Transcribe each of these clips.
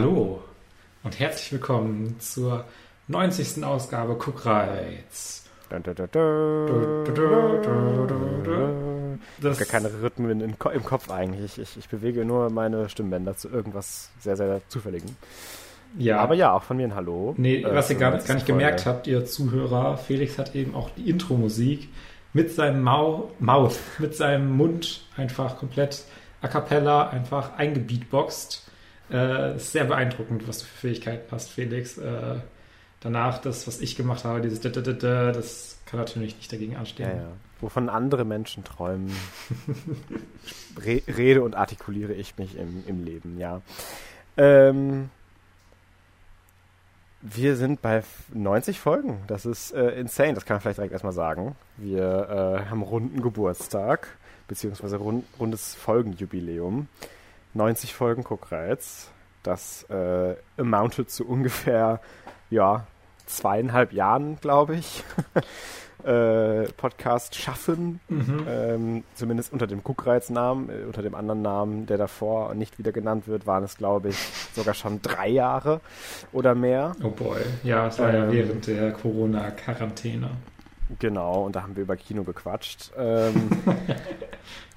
Hallo und herzlich willkommen zur 90. Ausgabe Kuckreiz. Das, Gar keine Rhythmen in, im Kopf eigentlich. Ich, ich bewege nur meine Stimmbänder zu irgendwas sehr, sehr Zufälligem. ja, Aber ja, auch von mir ein Hallo. Nee, Äh, was ihr gar, 90. gar nicht gemerkt habt, ihr Zuhörer, Felix hat eben auch die Intro-Musik mit seinem Mau Mouth, mit seinem Mund einfach komplett a cappella einfach eingebeatboxt. Äh, ist sehr beeindruckend, was für Fähigkeiten hast, Felix. Äh, danach das, was ich gemacht habe, dieses da, da, da, da, das kann natürlich nicht dagegen anstehen. Ja, ja. Wovon andere Menschen träumen, re rede und artikuliere ich mich im, im Leben, ja. Ähm, wir sind bei 90 Folgen. Das ist äh, insane, das kann man vielleicht direkt erstmal sagen. Wir äh, haben runden Geburtstag, beziehungsweise rund, rundes Folgenjubiläum. 90 Folgen Guckreiz. Das äh, amounted zu ungefähr, ja, zweieinhalb Jahren, glaube ich. äh, Podcast schaffen. Mhm. Ähm, zumindest unter dem Guckreiz-Namen, äh, unter dem anderen Namen, der davor nicht wieder genannt wird, waren es, glaube ich, sogar schon drei Jahre oder mehr. Oh boy. Ja, es war ja Ähm, während der Corona-Quarantäne. Genau, und da haben wir über Kino gequatscht. Ähm,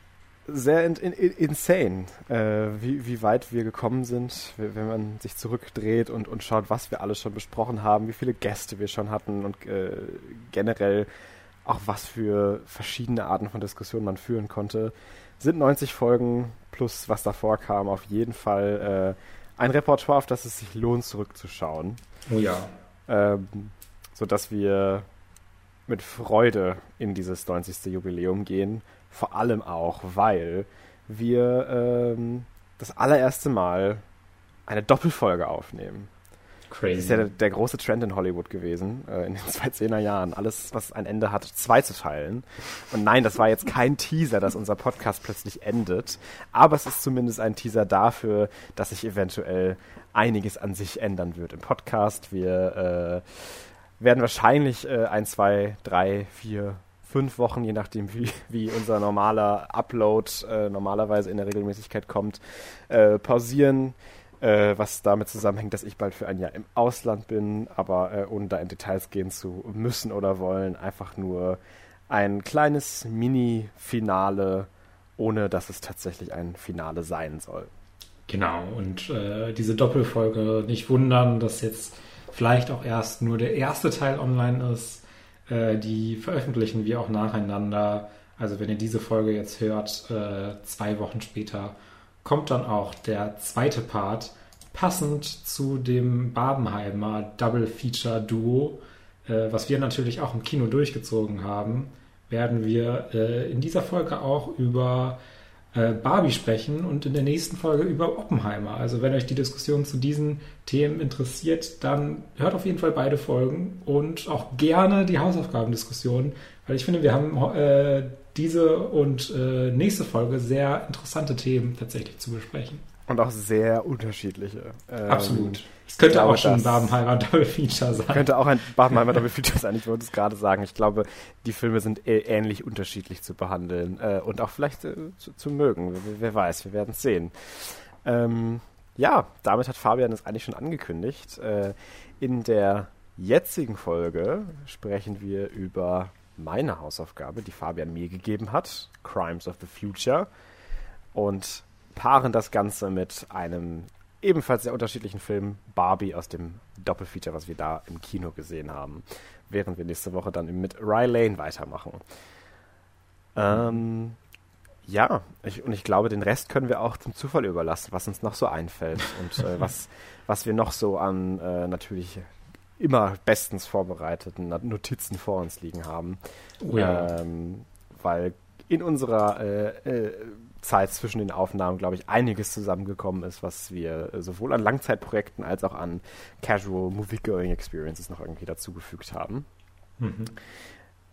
sehr in, in, in, insane, äh, wie, wie weit wir gekommen sind, wenn wenn man sich zurückdreht und, und schaut, was wir alles schon besprochen haben, wie viele Gäste wir schon hatten und äh, generell auch was für verschiedene Arten von Diskussionen man führen konnte. Sind 90 Folgen plus was davor kam auf jeden Fall äh, ein Repertoire, auf das es sich lohnt, zurückzuschauen Oh ja. ähm, sodass wir mit Freude in dieses 90. Jubiläum gehen. Vor allem auch, weil wir ähm, das allererste Mal eine Doppelfolge aufnehmen. Das Crazy. ist ja der, der große Trend in Hollywood gewesen, äh, in den 2010er Jahren. Alles, was ein Ende hat, zwei zu teilen. Und nein, das war jetzt kein Teaser, dass unser Podcast plötzlich endet. Aber es ist zumindest ein Teaser dafür, dass sich eventuell einiges an sich ändern wird im Podcast. Wir äh, werden wahrscheinlich äh, ein, zwei, drei, vier, fünf Wochen, je nachdem, wie, wie unser normaler Upload äh, normalerweise in der Regelmäßigkeit kommt, äh, pausieren äh, was damit zusammenhängt, dass ich bald für ein Jahr im Ausland bin, aber äh, ohne da in Details gehen zu müssen oder wollen, einfach nur ein kleines Mini-Finale, ohne dass es tatsächlich ein Finale sein soll. Genau, und äh, diese Doppelfolge nicht wundern, dass jetzt vielleicht auch erst nur der erste Teil online ist. Äh, die veröffentlichen wir auch nacheinander. Also wenn ihr diese Folge jetzt hört, äh, zwei Wochen später, kommt dann auch der zweite Part, passend zu dem Babenheimer Double Feature Duo, äh, was wir natürlich auch im Kino durchgezogen haben, werden wir in dieser Folge auch über äh, Barbie sprechen und in der nächsten Folge über Oppenheimer. Also wenn euch die Diskussion zu diesen Themen interessiert, dann hört auf jeden Fall beide Folgen und auch gerne die Hausaufgabendiskussion, weil ich finde, wir haben äh, diese und äh, nächste Folge sehr interessante Themen tatsächlich zu besprechen. Und auch sehr unterschiedliche. Ähm, Absolut. Es könnte auch schon ein Babenheimer Double Feature sein. Könnte auch ein Barbenheimer Double Feature sein, ich wollte es gerade sagen. Ich glaube, die Filme sind äh, ähnlich unterschiedlich zu behandeln äh, und auch vielleicht äh, zu, zu mögen. Wer, wer weiß, wir werden es sehen. Ähm, ja, damit hat Fabian es eigentlich schon angekündigt. Äh, in der jetzigen Folge sprechen wir über meine Hausaufgabe, die Fabian mir gegeben hat, Crimes of the Future, und paaren das Ganze mit einem ebenfalls sehr unterschiedlichen Film Barbie aus dem Doppelfeature, was wir da im Kino gesehen haben, während wir nächste Woche dann mit Rye Lane weitermachen. Ähm, ja, ich, und ich glaube, den Rest können wir auch zum Zufall überlassen, was uns noch so einfällt und äh, was, was wir noch so an äh, natürlich immer bestens vorbereiteten Notizen vor uns liegen haben. Oh ja. Ähm, weil in unserer äh, äh, Zeit zwischen den Aufnahmen, glaube ich, einiges zusammengekommen ist, was wir sowohl an Langzeitprojekten als auch an Casual Movie-Going Experiences noch irgendwie dazugefügt haben. Mhm.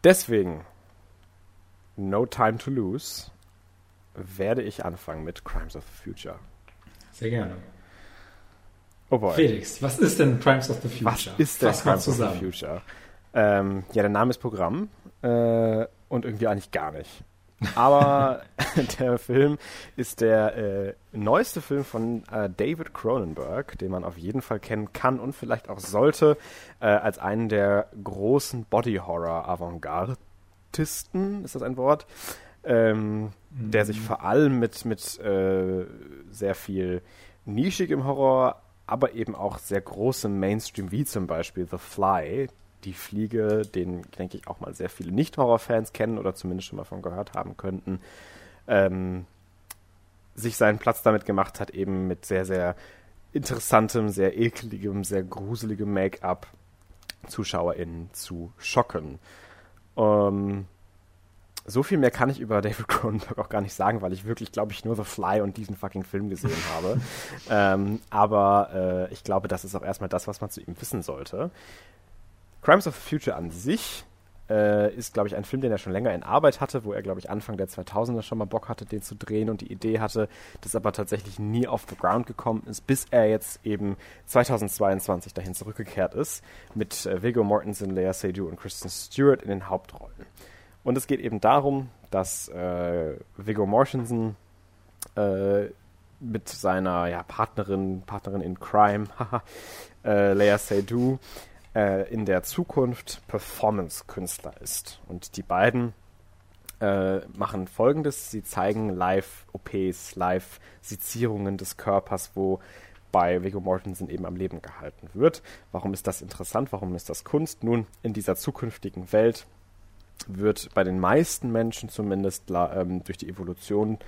Deswegen, no time to lose, werde ich anfangen mit Crimes of the Future. Sehr gerne. Oh boy. Felix, was ist denn Crimes of the Future? Was ist denn Crimes of the Future? Ähm, ja, der Name ist Programm äh, und irgendwie eigentlich gar nicht. Aber der Film ist der äh, neueste Film von äh, David Cronenberg, den man auf jeden Fall kennen kann und vielleicht auch sollte, äh, als einen der großen Body-Horror-Avantgardisten, ist das ein Wort, ähm, mhm. der sich vor allem mit, mit äh, sehr viel nischigem Horror, aber eben auch sehr großem Mainstream, wie zum Beispiel The Fly, die Fliege, den, denke ich, auch mal sehr viele Nicht-Horror-Fans kennen oder zumindest schon mal von gehört haben könnten, ähm, sich seinen Platz damit gemacht hat, eben mit sehr, sehr interessantem, sehr ekeligem, sehr gruseligem Make-up ZuschauerInnen zu schocken. Ähm, so viel mehr kann ich über David Cronenberg auch gar nicht sagen, weil ich wirklich, glaube ich, nur The Fly und diesen fucking Film gesehen habe. ähm, aber äh, ich glaube, das ist auch erstmal das, was man zu ihm wissen sollte. Crimes of the Future an sich äh, ist, glaube ich, ein Film, den er schon länger in Arbeit hatte, wo er, glaube ich, Anfang der 2000er schon mal Bock hatte, den zu drehen und die Idee hatte, das aber tatsächlich nie off the ground gekommen ist, bis er jetzt eben 2022 dahin zurückgekehrt ist, mit äh, Viggo Mortensen, Lea Seydoux und Kristen Stewart in den Hauptrollen. Und es geht eben darum, dass äh, Viggo Mortensen äh, mit seiner ja, Partnerin, Partnerin in Crime, äh, Lea Seydoux, äh, in der Zukunft Performance-Künstler ist. Und die beiden äh, machen folgendes: Sie zeigen Live-OPs, Live-Sezierungen des Körpers, wo bei Viggo Mortensen eben am Leben gehalten wird. Warum ist das interessant? Warum ist das Kunst? Nun, in dieser zukünftigen Welt wird bei den meisten Menschen zumindest ähm, durch die Evolution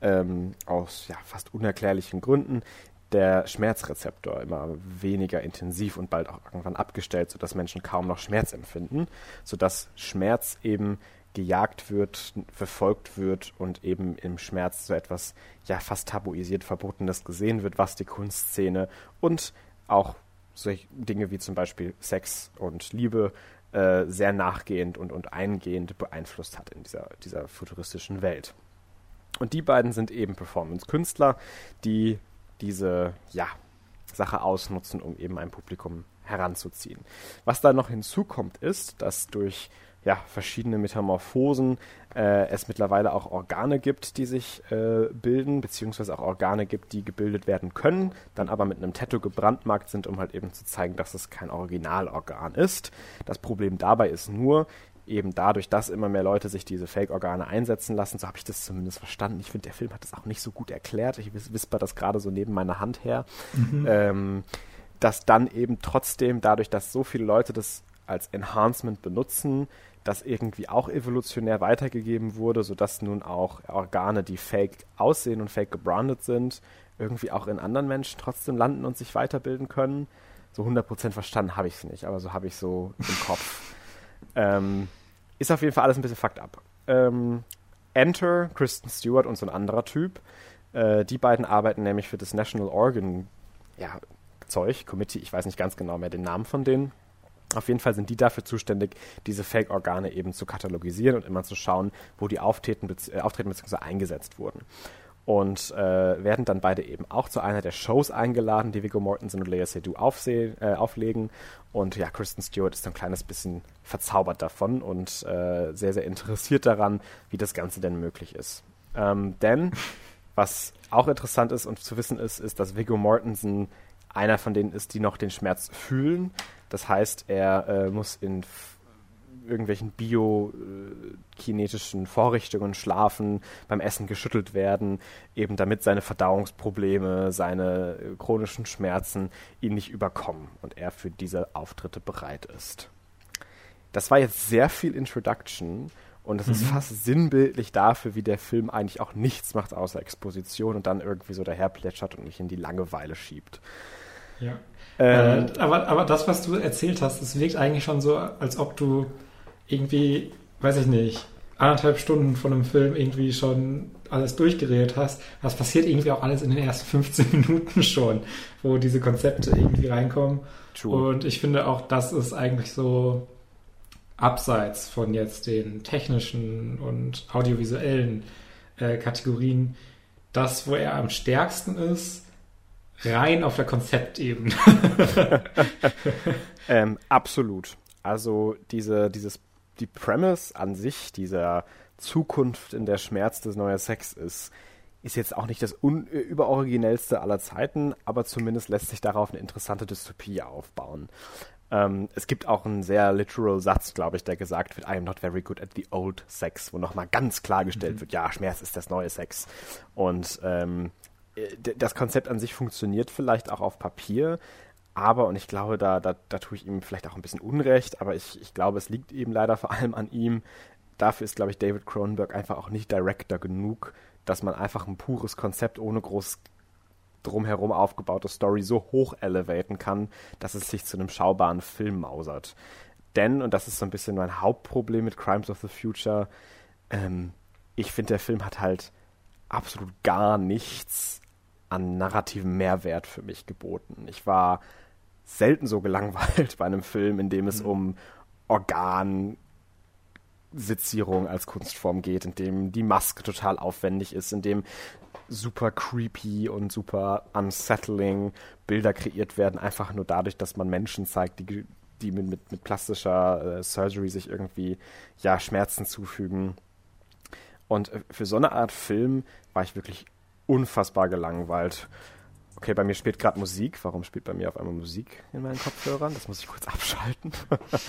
ähm, aus ja, fast unerklärlichen Gründen der Schmerzrezeptor immer weniger intensiv und bald auch irgendwann abgestellt, sodass Menschen kaum noch Schmerz empfinden, sodass Schmerz eben gejagt wird, verfolgt wird und eben im Schmerz so etwas ja fast tabuisiert Verbotenes gesehen wird, was die Kunstszene und auch solche Dinge wie zum Beispiel Sex und Liebe äh, sehr nachgehend und, und eingehend beeinflusst hat in dieser, dieser futuristischen Welt. Und die beiden sind eben Performance-Künstler, die diese ja, Sache ausnutzen, um eben ein Publikum heranzuziehen. Was da noch hinzukommt, ist, dass durch ja, verschiedene Metamorphosen äh, es mittlerweile auch Organe gibt, die sich äh, bilden, beziehungsweise auch Organe gibt, die gebildet werden können, dann aber mit einem Tattoo gebrandmarkt sind, um halt eben zu zeigen, dass es kein Originalorgan ist. Das Problem dabei ist nur, eben dadurch, dass immer mehr Leute sich diese Fake-Organe einsetzen lassen, so habe ich das zumindest verstanden. Ich finde, der Film hat das auch nicht so gut erklärt. Ich whisper das gerade so neben meiner Hand her. Mhm. Ähm, dass dann eben trotzdem, dadurch, dass so viele Leute das als Enhancement benutzen, das irgendwie auch evolutionär weitergegeben wurde, sodass nun auch Organe, die fake aussehen und fake gebrandet sind, irgendwie auch in anderen Menschen trotzdem landen und sich weiterbilden können. So 100% verstanden habe ich es nicht, aber so habe ich so im Kopf. Ähm, ist auf jeden Fall alles ein bisschen fucked up. Ähm, Enter, Kristen Stewart und so ein anderer Typ. Äh, die beiden arbeiten nämlich für das National Organ ja, Zeug, Committee, ich weiß nicht ganz genau mehr den Namen von denen. Auf jeden Fall sind die dafür zuständig, diese Fake-Organe eben zu katalogisieren und immer zu schauen, wo die auftreten, äh, auftreten bzw. eingesetzt wurden und äh, werden dann beide eben auch zu einer der Shows eingeladen, die Viggo Mortensen und Lea Seydoux äh, auflegen. Und ja, Kristen Stewart ist ein kleines bisschen verzaubert davon und äh, sehr, sehr interessiert daran, wie das Ganze denn möglich ist. Ähm, denn was auch interessant ist und zu wissen ist, ist, dass Viggo Mortensen einer von denen ist, die noch den Schmerz fühlen. Das heißt, er äh, muss in irgendwelchen biokinetischen Vorrichtungen schlafen, beim Essen geschüttelt werden, eben damit seine Verdauungsprobleme, seine chronischen Schmerzen ihn nicht überkommen und er für diese Auftritte bereit ist. Das war jetzt sehr viel Introduction und es mhm. ist fast sinnbildlich dafür, wie der Film eigentlich auch nichts macht außer Exposition und dann irgendwie so daherplätschert und mich in die Langeweile schiebt. Ja. Ähm, äh, aber, aber das, was du erzählt hast, es wirkt eigentlich schon so, als ob du irgendwie, weiß ich nicht, anderthalb Stunden von einem Film irgendwie schon alles durchgeredet hast, das passiert irgendwie auch alles in den ersten 15 Minuten schon, wo diese Konzepte irgendwie reinkommen. True. Und ich finde auch, das ist eigentlich so abseits von jetzt den technischen und audiovisuellen äh, Kategorien, das, wo er am stärksten ist, rein auf der Konzeptebene. ähm, absolut. Also diese, dieses die Premise an sich, dieser Zukunft, in der Schmerz das neue Sex ist, ist jetzt auch nicht das äh, überoriginellste aller Zeiten, aber zumindest lässt sich darauf eine interessante Dystopie aufbauen. Ähm, es gibt auch einen sehr literal Satz, glaube ich, der gesagt wird, I am not very good at the old sex, wo nochmal ganz klargestellt mhm. wird, ja, Schmerz ist das neue Sex. Und ähm, das Konzept an sich funktioniert vielleicht auch auf Papier, aber, und ich glaube, da, da, da tue ich ihm vielleicht auch ein bisschen Unrecht, aber ich, ich glaube, es liegt eben leider vor allem an ihm. Dafür ist, glaube ich, David Cronenberg einfach auch nicht Director genug, dass man einfach ein pures Konzept ohne groß drumherum aufgebaute Story so hoch elevaten kann, dass es sich zu einem schaubaren Film mausert. Denn, und das ist so ein bisschen mein Hauptproblem mit Crimes of the Future, ähm, ich finde, der Film hat halt absolut gar nichts an narrativem Mehrwert für mich geboten. Ich war selten so gelangweilt bei einem Film, in dem es mhm. um Organsitzierung als Kunstform geht, in dem die Maske total aufwendig ist, in dem super creepy und super unsettling Bilder kreiert werden, einfach nur dadurch, dass man Menschen zeigt, die, die mit, mit, mit plastischer äh, Surgery sich irgendwie ja Schmerzen zufügen. Und äh, für so eine Art Film war ich wirklich unfassbar gelangweilt. Okay, bei mir spielt gerade Musik. Warum spielt bei mir auf einmal Musik in meinen Kopfhörern? Das muss ich kurz abschalten.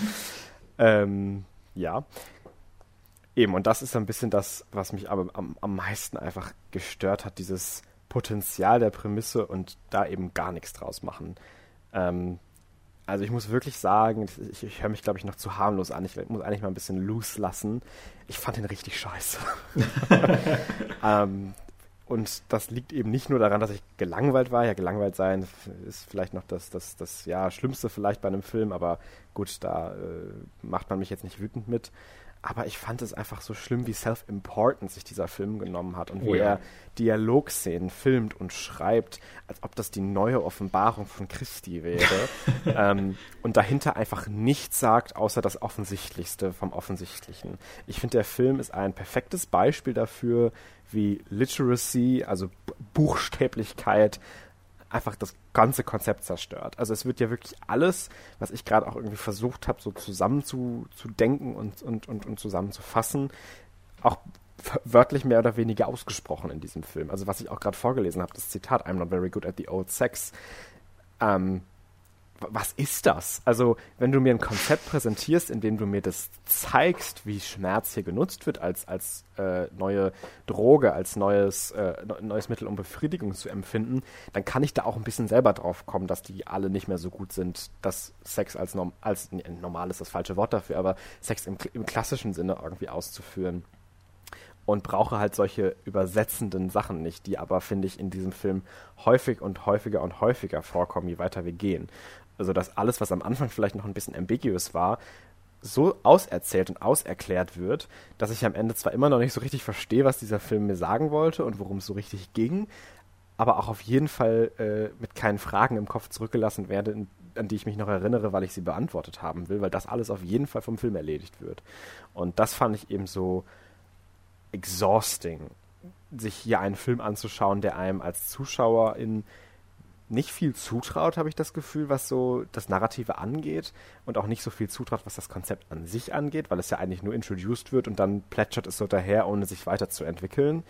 ähm, ja. Eben, und das ist ein bisschen das, was mich aber am, am meisten einfach gestört hat, dieses Potenzial der Prämisse und da eben gar nichts draus machen. Ähm, also ich muss wirklich sagen, ich, ich höre mich, glaube ich, noch zu harmlos an. Ich muss eigentlich mal ein bisschen loose lassen. Ich fand den richtig scheiße. ähm, und das liegt eben nicht nur daran, dass ich gelangweilt war. Ja, gelangweilt sein ist vielleicht noch das, das, das ja, Schlimmste vielleicht bei einem Film, aber gut, da äh, macht man mich jetzt nicht wütend mit. Aber ich fand es einfach so schlimm, wie self-important sich dieser Film genommen hat und oh, wie ja. er Dialogszenen filmt und schreibt, als ob das die neue Offenbarung von Christi wäre. ähm, und dahinter einfach nichts sagt, außer das Offensichtlichste vom Offensichtlichen. Ich finde, der Film ist ein perfektes Beispiel dafür, wie Literacy, also Buchstäblichkeit, einfach das ganze Konzept zerstört. Also es wird ja wirklich alles, was ich gerade auch irgendwie versucht habe, so zusammen zu, und, und, und, und zusammenzufassen, auch wörtlich mehr oder weniger ausgesprochen in diesem Film. Also was ich auch gerade vorgelesen habe, das Zitat, I'm not very good at the old sex, ähm, was ist das? Also, wenn du mir ein Konzept präsentierst, in dem du mir das zeigst, wie Schmerz hier genutzt wird als, als äh, neue Droge, als neues, äh, neues Mittel, um Befriedigung zu empfinden, dann kann ich da auch ein bisschen selber drauf kommen, dass die alle nicht mehr so gut sind, dass Sex als, norm als normal ist das falsche Wort dafür, aber Sex im, im klassischen Sinne irgendwie auszuführen und brauche halt solche übersetzenden Sachen nicht, die aber, finde ich, in diesem Film häufig und häufiger und häufiger vorkommen, je weiter wir gehen also dass alles, was am Anfang vielleicht noch ein bisschen ambiguous war, so auserzählt und auserklärt wird, dass ich am Ende zwar immer noch nicht so richtig verstehe, was dieser Film mir sagen wollte und worum es so richtig ging, aber auch auf jeden Fall äh, mit keinen Fragen im Kopf zurückgelassen werde, an die ich mich noch erinnere, weil ich sie beantwortet haben will, weil das alles auf jeden Fall vom Film erledigt wird. Und das fand ich eben so exhausting, sich hier einen Film anzuschauen, der einem als Zuschauer in nicht viel zutraut, habe ich das Gefühl, was so das Narrative angeht und auch nicht so viel zutraut, was das Konzept an sich angeht, weil es ja eigentlich nur introduced wird und dann plätschert es so daher, ohne sich weiterzuentwickeln.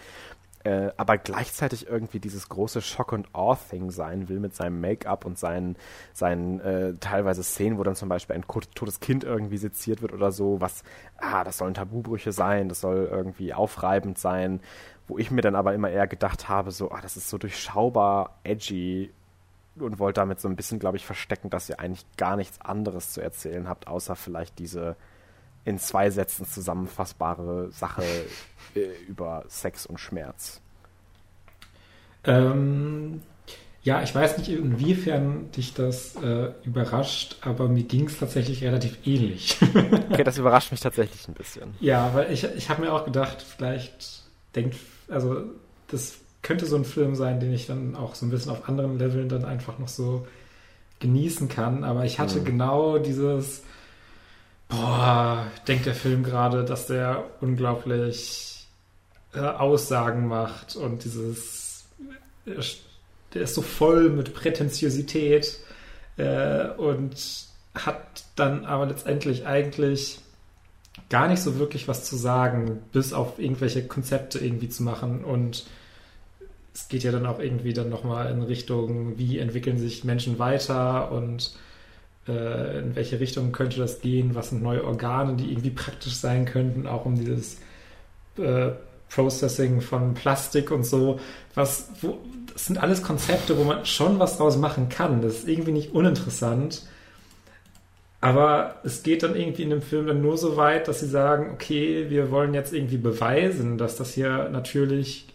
Äh, aber gleichzeitig irgendwie dieses große Shock and Awe-Thing sein will mit seinem Make-up und seinen, seinen äh, teilweise Szenen, wo dann zum Beispiel ein totes Kind irgendwie seziert wird oder so, was, ah, das sollen Tabubrüche sein, das soll irgendwie aufreibend sein, wo ich mir dann aber immer eher gedacht habe, so, ah, das ist so durchschaubar edgy und wollt damit so ein bisschen, glaube ich, verstecken, dass ihr eigentlich gar nichts anderes zu erzählen habt, außer vielleicht diese in zwei Sätzen zusammenfassbare Sache äh, über Sex und Schmerz. Ähm, ja, ich weiß nicht, inwiefern dich das äh, überrascht, aber mir ging es tatsächlich relativ ähnlich. okay, das überrascht mich tatsächlich ein bisschen. Ja, weil ich, ich habe mir auch gedacht, vielleicht denkt, also das könnte so ein Film sein, den ich dann auch so ein bisschen auf anderen Leveln dann einfach noch so genießen kann. Aber ich hatte mhm. genau dieses, boah, denkt der Film gerade, dass der unglaublich äh, Aussagen macht und dieses, der ist so voll mit Prätentiosität äh, und hat dann aber letztendlich eigentlich gar nicht so wirklich was zu sagen, bis auf irgendwelche Konzepte irgendwie zu machen und es geht ja dann auch irgendwie dann nochmal in Richtung, wie entwickeln sich Menschen weiter und äh, in welche Richtung könnte das gehen, was sind neue Organe, die irgendwie praktisch sein könnten, auch um dieses äh, Processing von Plastik und so, was, wo, das sind alles Konzepte, wo man schon was draus machen kann. Das ist irgendwie nicht uninteressant. Aber es geht dann irgendwie in dem Film dann nur so weit, dass sie sagen, okay, wir wollen jetzt irgendwie beweisen, dass das hier natürlich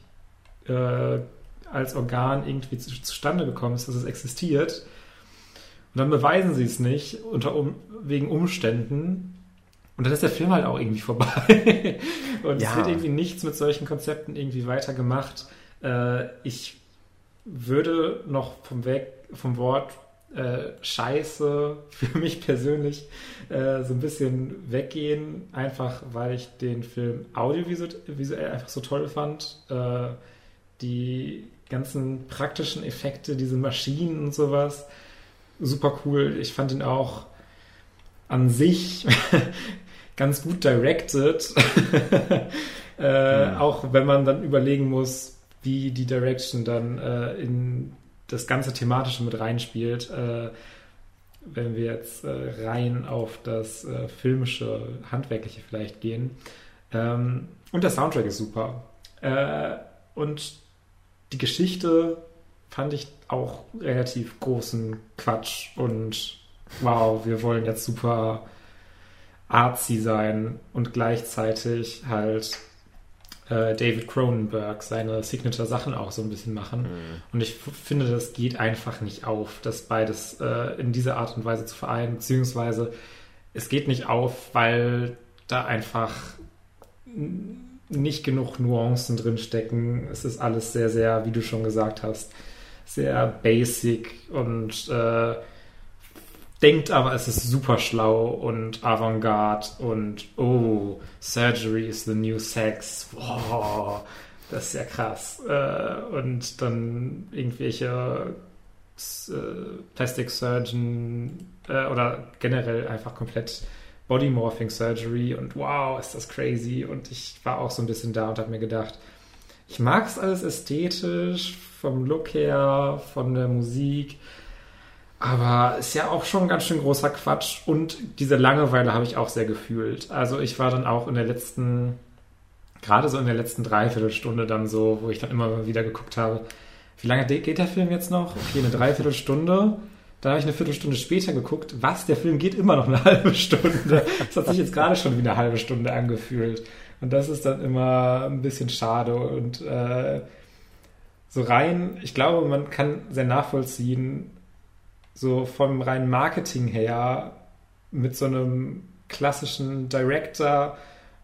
äh, als Organ irgendwie zu, zustande gekommen ist, dass es existiert. Und dann beweisen sie es nicht unter um, wegen Umständen. Und dann ist der Film halt auch irgendwie vorbei. und ja. es wird irgendwie nichts mit solchen Konzepten irgendwie weitergemacht. Äh, ich würde noch vom Weg, vom Wort äh, Scheiße für mich persönlich äh, so ein bisschen weggehen, einfach weil ich den Film audiovisuell einfach so toll fand. Äh, die ganzen praktischen Effekte, diese Maschinen und sowas, super cool. Ich fand ihn auch an sich ganz gut directed. äh, mhm. Auch wenn man dann überlegen muss, wie die Direction dann äh, in das ganze Thematische mit reinspielt. Äh, wenn wir jetzt äh, rein auf das äh, filmische, handwerkliche vielleicht gehen. Ähm, und der Soundtrack ist super. Äh, und die Geschichte fand ich auch relativ großen Quatsch und wow, wir wollen jetzt super artsy sein und gleichzeitig halt äh, David Cronenberg seine Signature-Sachen auch so ein bisschen machen. Mhm. Und ich finde, das geht einfach nicht auf, das beides äh, in dieser Art und Weise zu vereinen, beziehungsweise es geht nicht auf, weil da einfach nicht genug Nuancen drin stecken. Es ist alles sehr, sehr, wie du schon gesagt hast, sehr basic und äh, denkt aber, es ist super schlau und Avantgarde und oh, Surgery is the new sex. Wow, das ist ja krass. Äh, und dann irgendwelche äh, Plastic Surgeon äh, oder generell einfach komplett Bodymorphing Surgery und wow, ist das crazy. Und ich war auch so ein bisschen da und habe mir gedacht, ich mag es alles ästhetisch, vom Look her, von der Musik. Aber ist ja auch schon ganz schön großer Quatsch. Und diese Langeweile habe ich auch sehr gefühlt. Also ich war dann auch in der letzten, gerade so in der letzten Dreiviertelstunde dann so, wo ich dann immer wieder geguckt habe, wie lange geht der Film jetzt noch? Okay, eine Dreiviertelstunde. Dann habe ich eine Viertelstunde später geguckt, was, der Film geht immer noch eine halbe Stunde. Das hat sich jetzt gerade schon wie eine halbe Stunde angefühlt. Und das ist dann immer ein bisschen schade. Und äh, so rein, ich glaube, man kann sehr nachvollziehen, so vom reinen Marketing her, mit so einem klassischen Director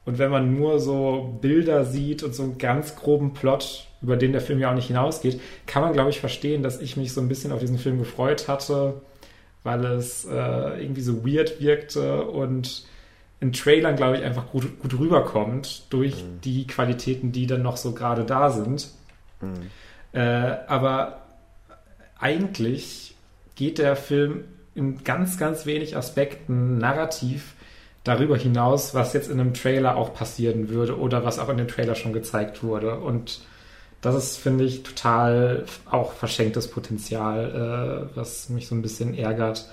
und wenn man nur so Bilder sieht und so einen ganz groben Plot, über den der Film ja auch nicht hinausgeht, kann man, glaube ich, verstehen, dass ich mich so ein bisschen auf diesen Film gefreut hatte, weil es äh, irgendwie so weird wirkte und in Trailern, glaube ich, einfach gut, gut rüberkommt durch mhm. die Qualitäten, die dann noch so gerade da sind. Mhm. Äh, aber eigentlich geht der Film in ganz, ganz wenig Aspekten narrativ darüber hinaus, was jetzt in einem Trailer auch passieren würde oder was auch in dem Trailer schon gezeigt wurde. Und das ist, finde ich, total auch verschenktes Potenzial, äh, was mich so ein bisschen ärgert.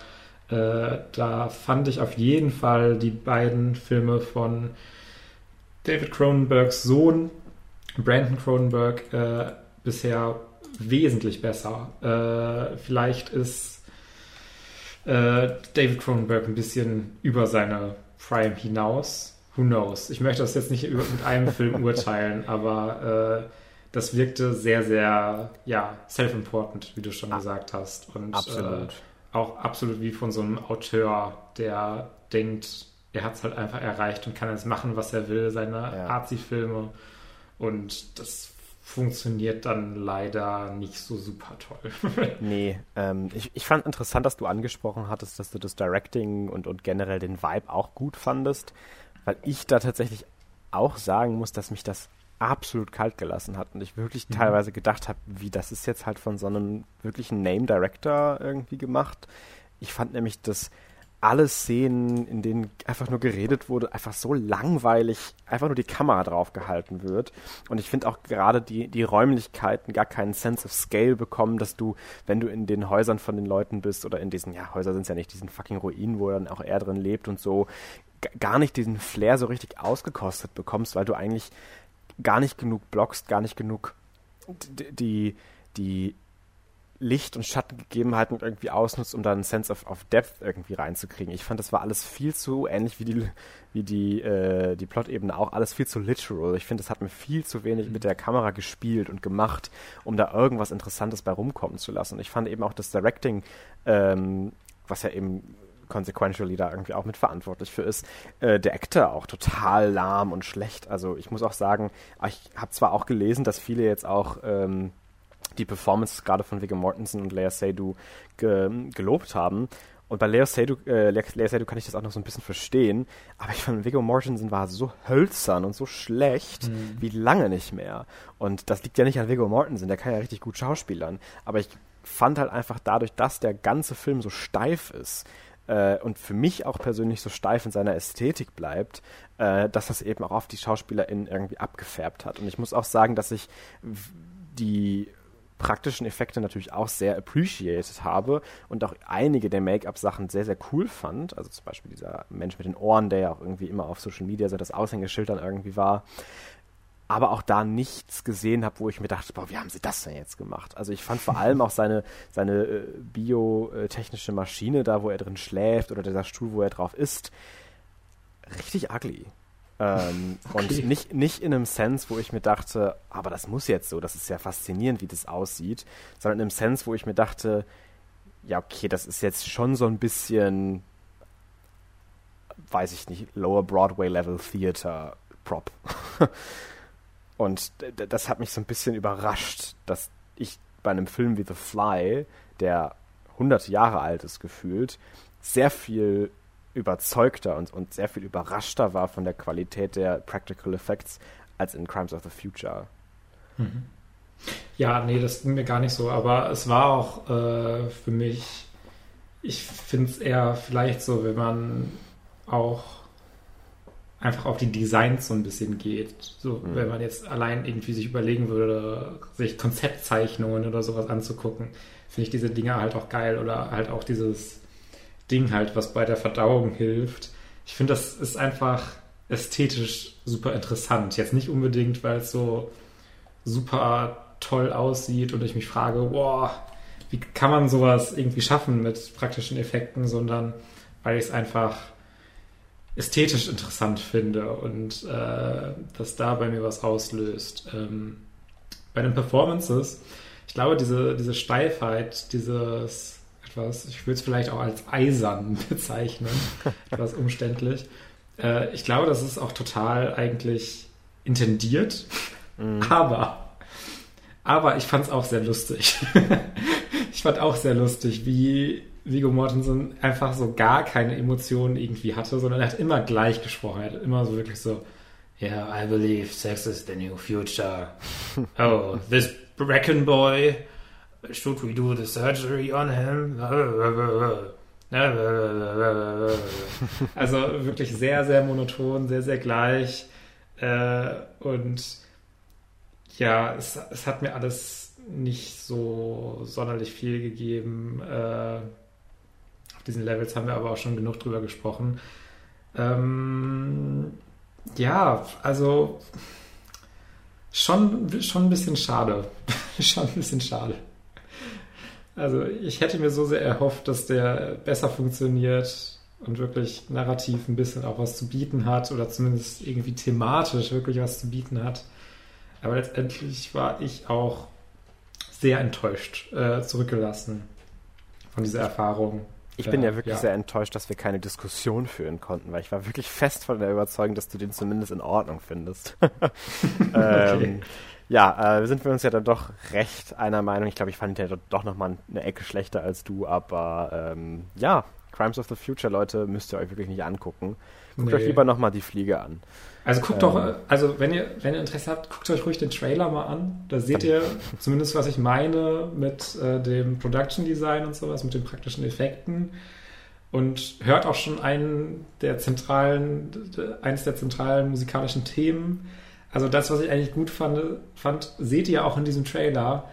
Äh, da fand ich auf jeden Fall die beiden Filme von David Cronenbergs Sohn, Brandon Cronenberg, äh, bisher wesentlich besser. Äh, vielleicht ist äh, David Cronenberg ein bisschen über seine Prime hinaus. Who knows? Ich möchte das jetzt nicht mit einem Film urteilen, aber äh, das wirkte sehr, sehr, ja, self-important, wie du schon ah, gesagt hast. Und absolut. Äh, auch absolut wie von so einem Auteur, der denkt, er hat es halt einfach erreicht und kann jetzt machen, was er will, seine ja. Arzi-Filme. Und das funktioniert dann leider nicht so super toll. nee, ähm, ich, ich fand interessant, dass du angesprochen hattest, dass du das Directing und, und generell den Vibe auch gut fandest, weil ich da tatsächlich auch sagen muss, dass mich das absolut kalt gelassen hat und ich wirklich mhm. teilweise gedacht habe, wie das ist jetzt halt von so einem wirklichen Name Director irgendwie gemacht. Ich fand nämlich das alle Szenen, in denen einfach nur geredet wurde, einfach so langweilig, einfach nur die Kamera drauf gehalten wird. Und ich finde auch gerade die, die Räumlichkeiten gar keinen Sense of Scale bekommen, dass du, wenn du in den Häusern von den Leuten bist oder in diesen, ja, Häuser sind es ja nicht, diesen fucking Ruinen, wo dann auch er drin lebt und so, gar nicht diesen Flair so richtig ausgekostet bekommst, weil du eigentlich gar nicht genug blockst, gar nicht genug die, die Licht- und Schattengegebenheiten irgendwie ausnutzt, um da einen Sense of, of Depth irgendwie reinzukriegen. Ich fand, das war alles viel zu ähnlich wie die, wie die, äh, die Plot-Ebene auch, alles viel zu literal. Ich finde, das hat mir viel zu wenig mit der Kamera gespielt und gemacht, um da irgendwas Interessantes bei rumkommen zu lassen. Und ich fand eben auch das Directing, ähm, was ja eben consequentially da irgendwie auch mitverantwortlich für ist, äh, der Actor auch total lahm und schlecht. Also ich muss auch sagen, ich habe zwar auch gelesen, dass viele jetzt auch ähm, die Performance gerade von Viggo Mortensen und Lea Seydoux ge gelobt haben. Und bei Lea Seydoux, äh, Lea Seydoux kann ich das auch noch so ein bisschen verstehen. Aber ich fand, Viggo Mortensen war so hölzern und so schlecht mhm. wie lange nicht mehr. Und das liegt ja nicht an Viggo Mortensen, der kann ja richtig gut schauspielern. Aber ich fand halt einfach dadurch, dass der ganze Film so steif ist, äh, und für mich auch persönlich so steif in seiner Ästhetik bleibt, äh, dass das eben auch auf die SchauspielerInnen irgendwie abgefärbt hat. Und ich muss auch sagen, dass ich die praktischen Effekte natürlich auch sehr appreciated habe und auch einige der Make-up-Sachen sehr, sehr cool fand. Also zum Beispiel dieser Mensch mit den Ohren, der ja auch irgendwie immer auf Social Media so das Aushängeschild dann irgendwie war. Aber auch da nichts gesehen habe, wo ich mir dachte, boah, wie haben sie das denn jetzt gemacht? Also ich fand vor allem auch seine, seine äh, biotechnische Maschine da, wo er drin schläft oder dieser Stuhl, wo er drauf ist, richtig ugly. Ähm, okay. Und nicht, nicht in einem Sense, wo ich mir dachte, aber das muss jetzt so, das ist ja faszinierend, wie das aussieht, sondern in einem Sense, wo ich mir dachte, ja, okay, das ist jetzt schon so ein bisschen, weiß ich nicht, Lower Broadway Level Theater Prop. Und das hat mich so ein bisschen überrascht, dass ich bei einem Film wie The Fly, der 100 Jahre alt ist gefühlt, sehr viel überzeugter und, und sehr viel überraschter war von der Qualität der Practical Effects als in Crimes of the Future. Mhm. Ja, nee, das ging mir gar nicht so, aber es war auch äh, für mich, ich finde es eher vielleicht so, wenn man auch einfach auf die Designs so ein bisschen geht. So, mhm. wenn man jetzt allein irgendwie sich überlegen würde, sich Konzeptzeichnungen oder sowas anzugucken, finde ich diese Dinge halt auch geil oder halt auch dieses Ding halt, was bei der Verdauung hilft. Ich finde, das ist einfach ästhetisch super interessant. Jetzt nicht unbedingt, weil es so super toll aussieht und ich mich frage, boah, wie kann man sowas irgendwie schaffen mit praktischen Effekten, sondern weil ich es einfach ästhetisch interessant finde und äh, dass da bei mir was auslöst. Ähm, bei den Performances, ich glaube, diese, diese Steifheit, dieses etwas, ich würde es vielleicht auch als eisern bezeichnen, etwas umständlich. Äh, ich glaube, das ist auch total eigentlich intendiert, mhm. aber, aber ich fand es auch sehr lustig. ich fand auch sehr lustig, wie Vigo Mortensen einfach so gar keine Emotionen irgendwie hatte, sondern er hat immer gleich gesprochen. Er hat immer so wirklich so, yeah, I believe sex is the new future. Oh, this Bracken boy should we do the surgery on him? Also wirklich sehr, sehr monoton, sehr, sehr gleich. Äh, und ja, es, es hat mir alles nicht so sonderlich viel gegeben. Äh, diesen Levels haben wir aber auch schon genug drüber gesprochen. Ähm, ja, also schon, schon ein bisschen schade. schon ein bisschen schade. Also ich hätte mir so sehr erhofft, dass der besser funktioniert und wirklich narrativ ein bisschen auch was zu bieten hat oder zumindest irgendwie thematisch wirklich was zu bieten hat. Aber letztendlich war ich auch sehr enttäuscht äh, zurückgelassen von dieser Erfahrung. Ich bin ja wirklich ja. sehr enttäuscht, dass wir keine Diskussion führen konnten, weil ich war wirklich fest von der Überzeugung, dass du den zumindest in Ordnung findest. ähm, okay. Ja, äh, sind wir uns ja dann doch recht einer Meinung. Ich glaube, ich fand ihn ja doch nochmal eine Ecke schlechter als du, aber ähm, ja, Crimes of the Future, Leute, müsst ihr euch wirklich nicht angucken. Guckt nee. euch lieber nochmal die Fliege an. Also guckt ähm, doch, also wenn ihr, wenn ihr Interesse habt, guckt euch ruhig den Trailer mal an. Da seht ihr zumindest, was ich meine mit äh, dem Production Design und sowas, mit den praktischen Effekten. und hört auch schon einen der zentralen, eines der zentralen musikalischen Themen. Also das, was ich eigentlich gut fand, fand, seht ihr auch in diesem Trailer.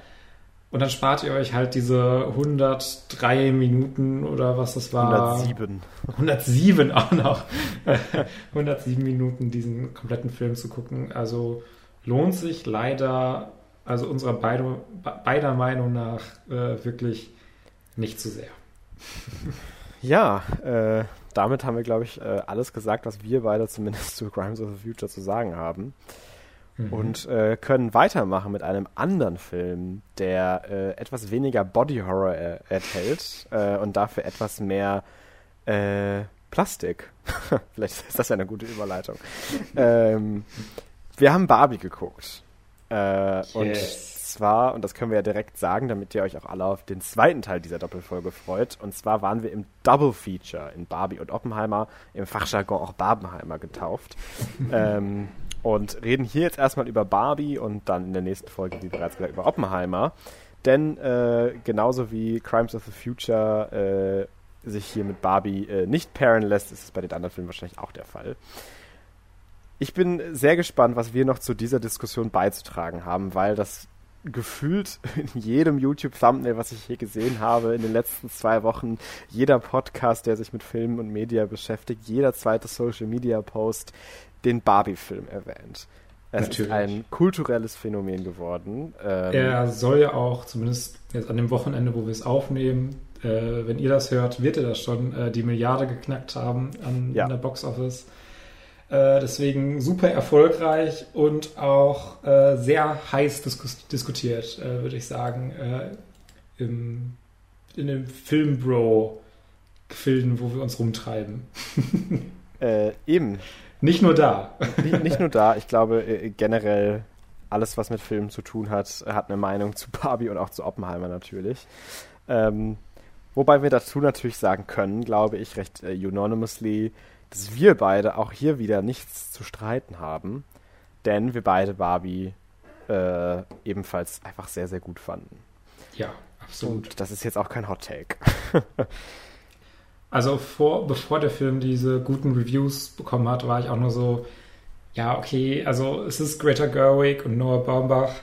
Und dann spart ihr euch halt diese 103 Minuten oder was das war. 107. 107 auch noch. 107 Minuten diesen kompletten Film zu gucken. Also lohnt sich leider, also unserer beide, beider Meinung nach, äh, wirklich nicht zu sehr. Ja, äh, damit haben wir, glaube ich, äh, alles gesagt, was wir beide zumindest zu Crimes of the Future zu sagen haben. Mhm. Und äh, können weitermachen mit einem anderen Film, der äh, etwas weniger Body Horror er enthält äh, und dafür etwas mehr äh, Plastik. Vielleicht ist das ja eine gute Überleitung. ähm, wir haben Barbie geguckt. Äh, yes. Und zwar, und das können wir ja direkt sagen, damit ihr euch auch alle auf den zweiten Teil dieser Doppelfolge freut. Und zwar waren wir im Double Feature in Barbie und Oppenheimer, im Fachjargon auch Barbenheimer getauft. ähm, und reden hier jetzt erstmal über Barbie und dann in der nächsten Folge, wie bereits gesagt, über Oppenheimer. Denn äh, genauso wie Crimes of the Future äh, sich hier mit Barbie äh, nicht pairen lässt, ist es bei den anderen Filmen wahrscheinlich auch der Fall. Ich bin sehr gespannt, was wir noch zu dieser Diskussion beizutragen haben, weil das gefühlt in jedem YouTube-Thumbnail, was ich hier gesehen habe in den letzten zwei Wochen, jeder Podcast, der sich mit Filmen und Media beschäftigt, jeder zweite Social-Media-Post, den Barbie-Film erwähnt. Es Natürlich. ist ein kulturelles Phänomen geworden. Ähm, er soll ja auch, zumindest jetzt an dem Wochenende, wo wir es aufnehmen, äh, wenn ihr das hört, wird er das schon äh, die Milliarde geknackt haben an, ja. an der Box Office. Äh, deswegen super erfolgreich und auch äh, sehr heiß diskutiert, äh, würde ich sagen, äh, im, in dem Filmbro-Gefilden, wo wir uns rumtreiben. eben. Nicht nur da. Nicht, nicht nur da. Ich glaube, äh, generell alles, was mit Filmen zu tun hat, hat eine Meinung zu Barbie und auch zu Oppenheimer natürlich. Ähm, wobei wir dazu natürlich sagen können, glaube ich, recht äh, unanimously, dass wir beide auch hier wieder nichts zu streiten haben, denn wir beide Barbie äh, ebenfalls einfach sehr, sehr gut fanden. Ja, absolut. Und das ist jetzt auch kein Hot Take. Also vor, bevor der Film diese guten Reviews bekommen hat, war ich auch nur so, ja, okay, also es ist Greta Gerwig und Noah Baumbach.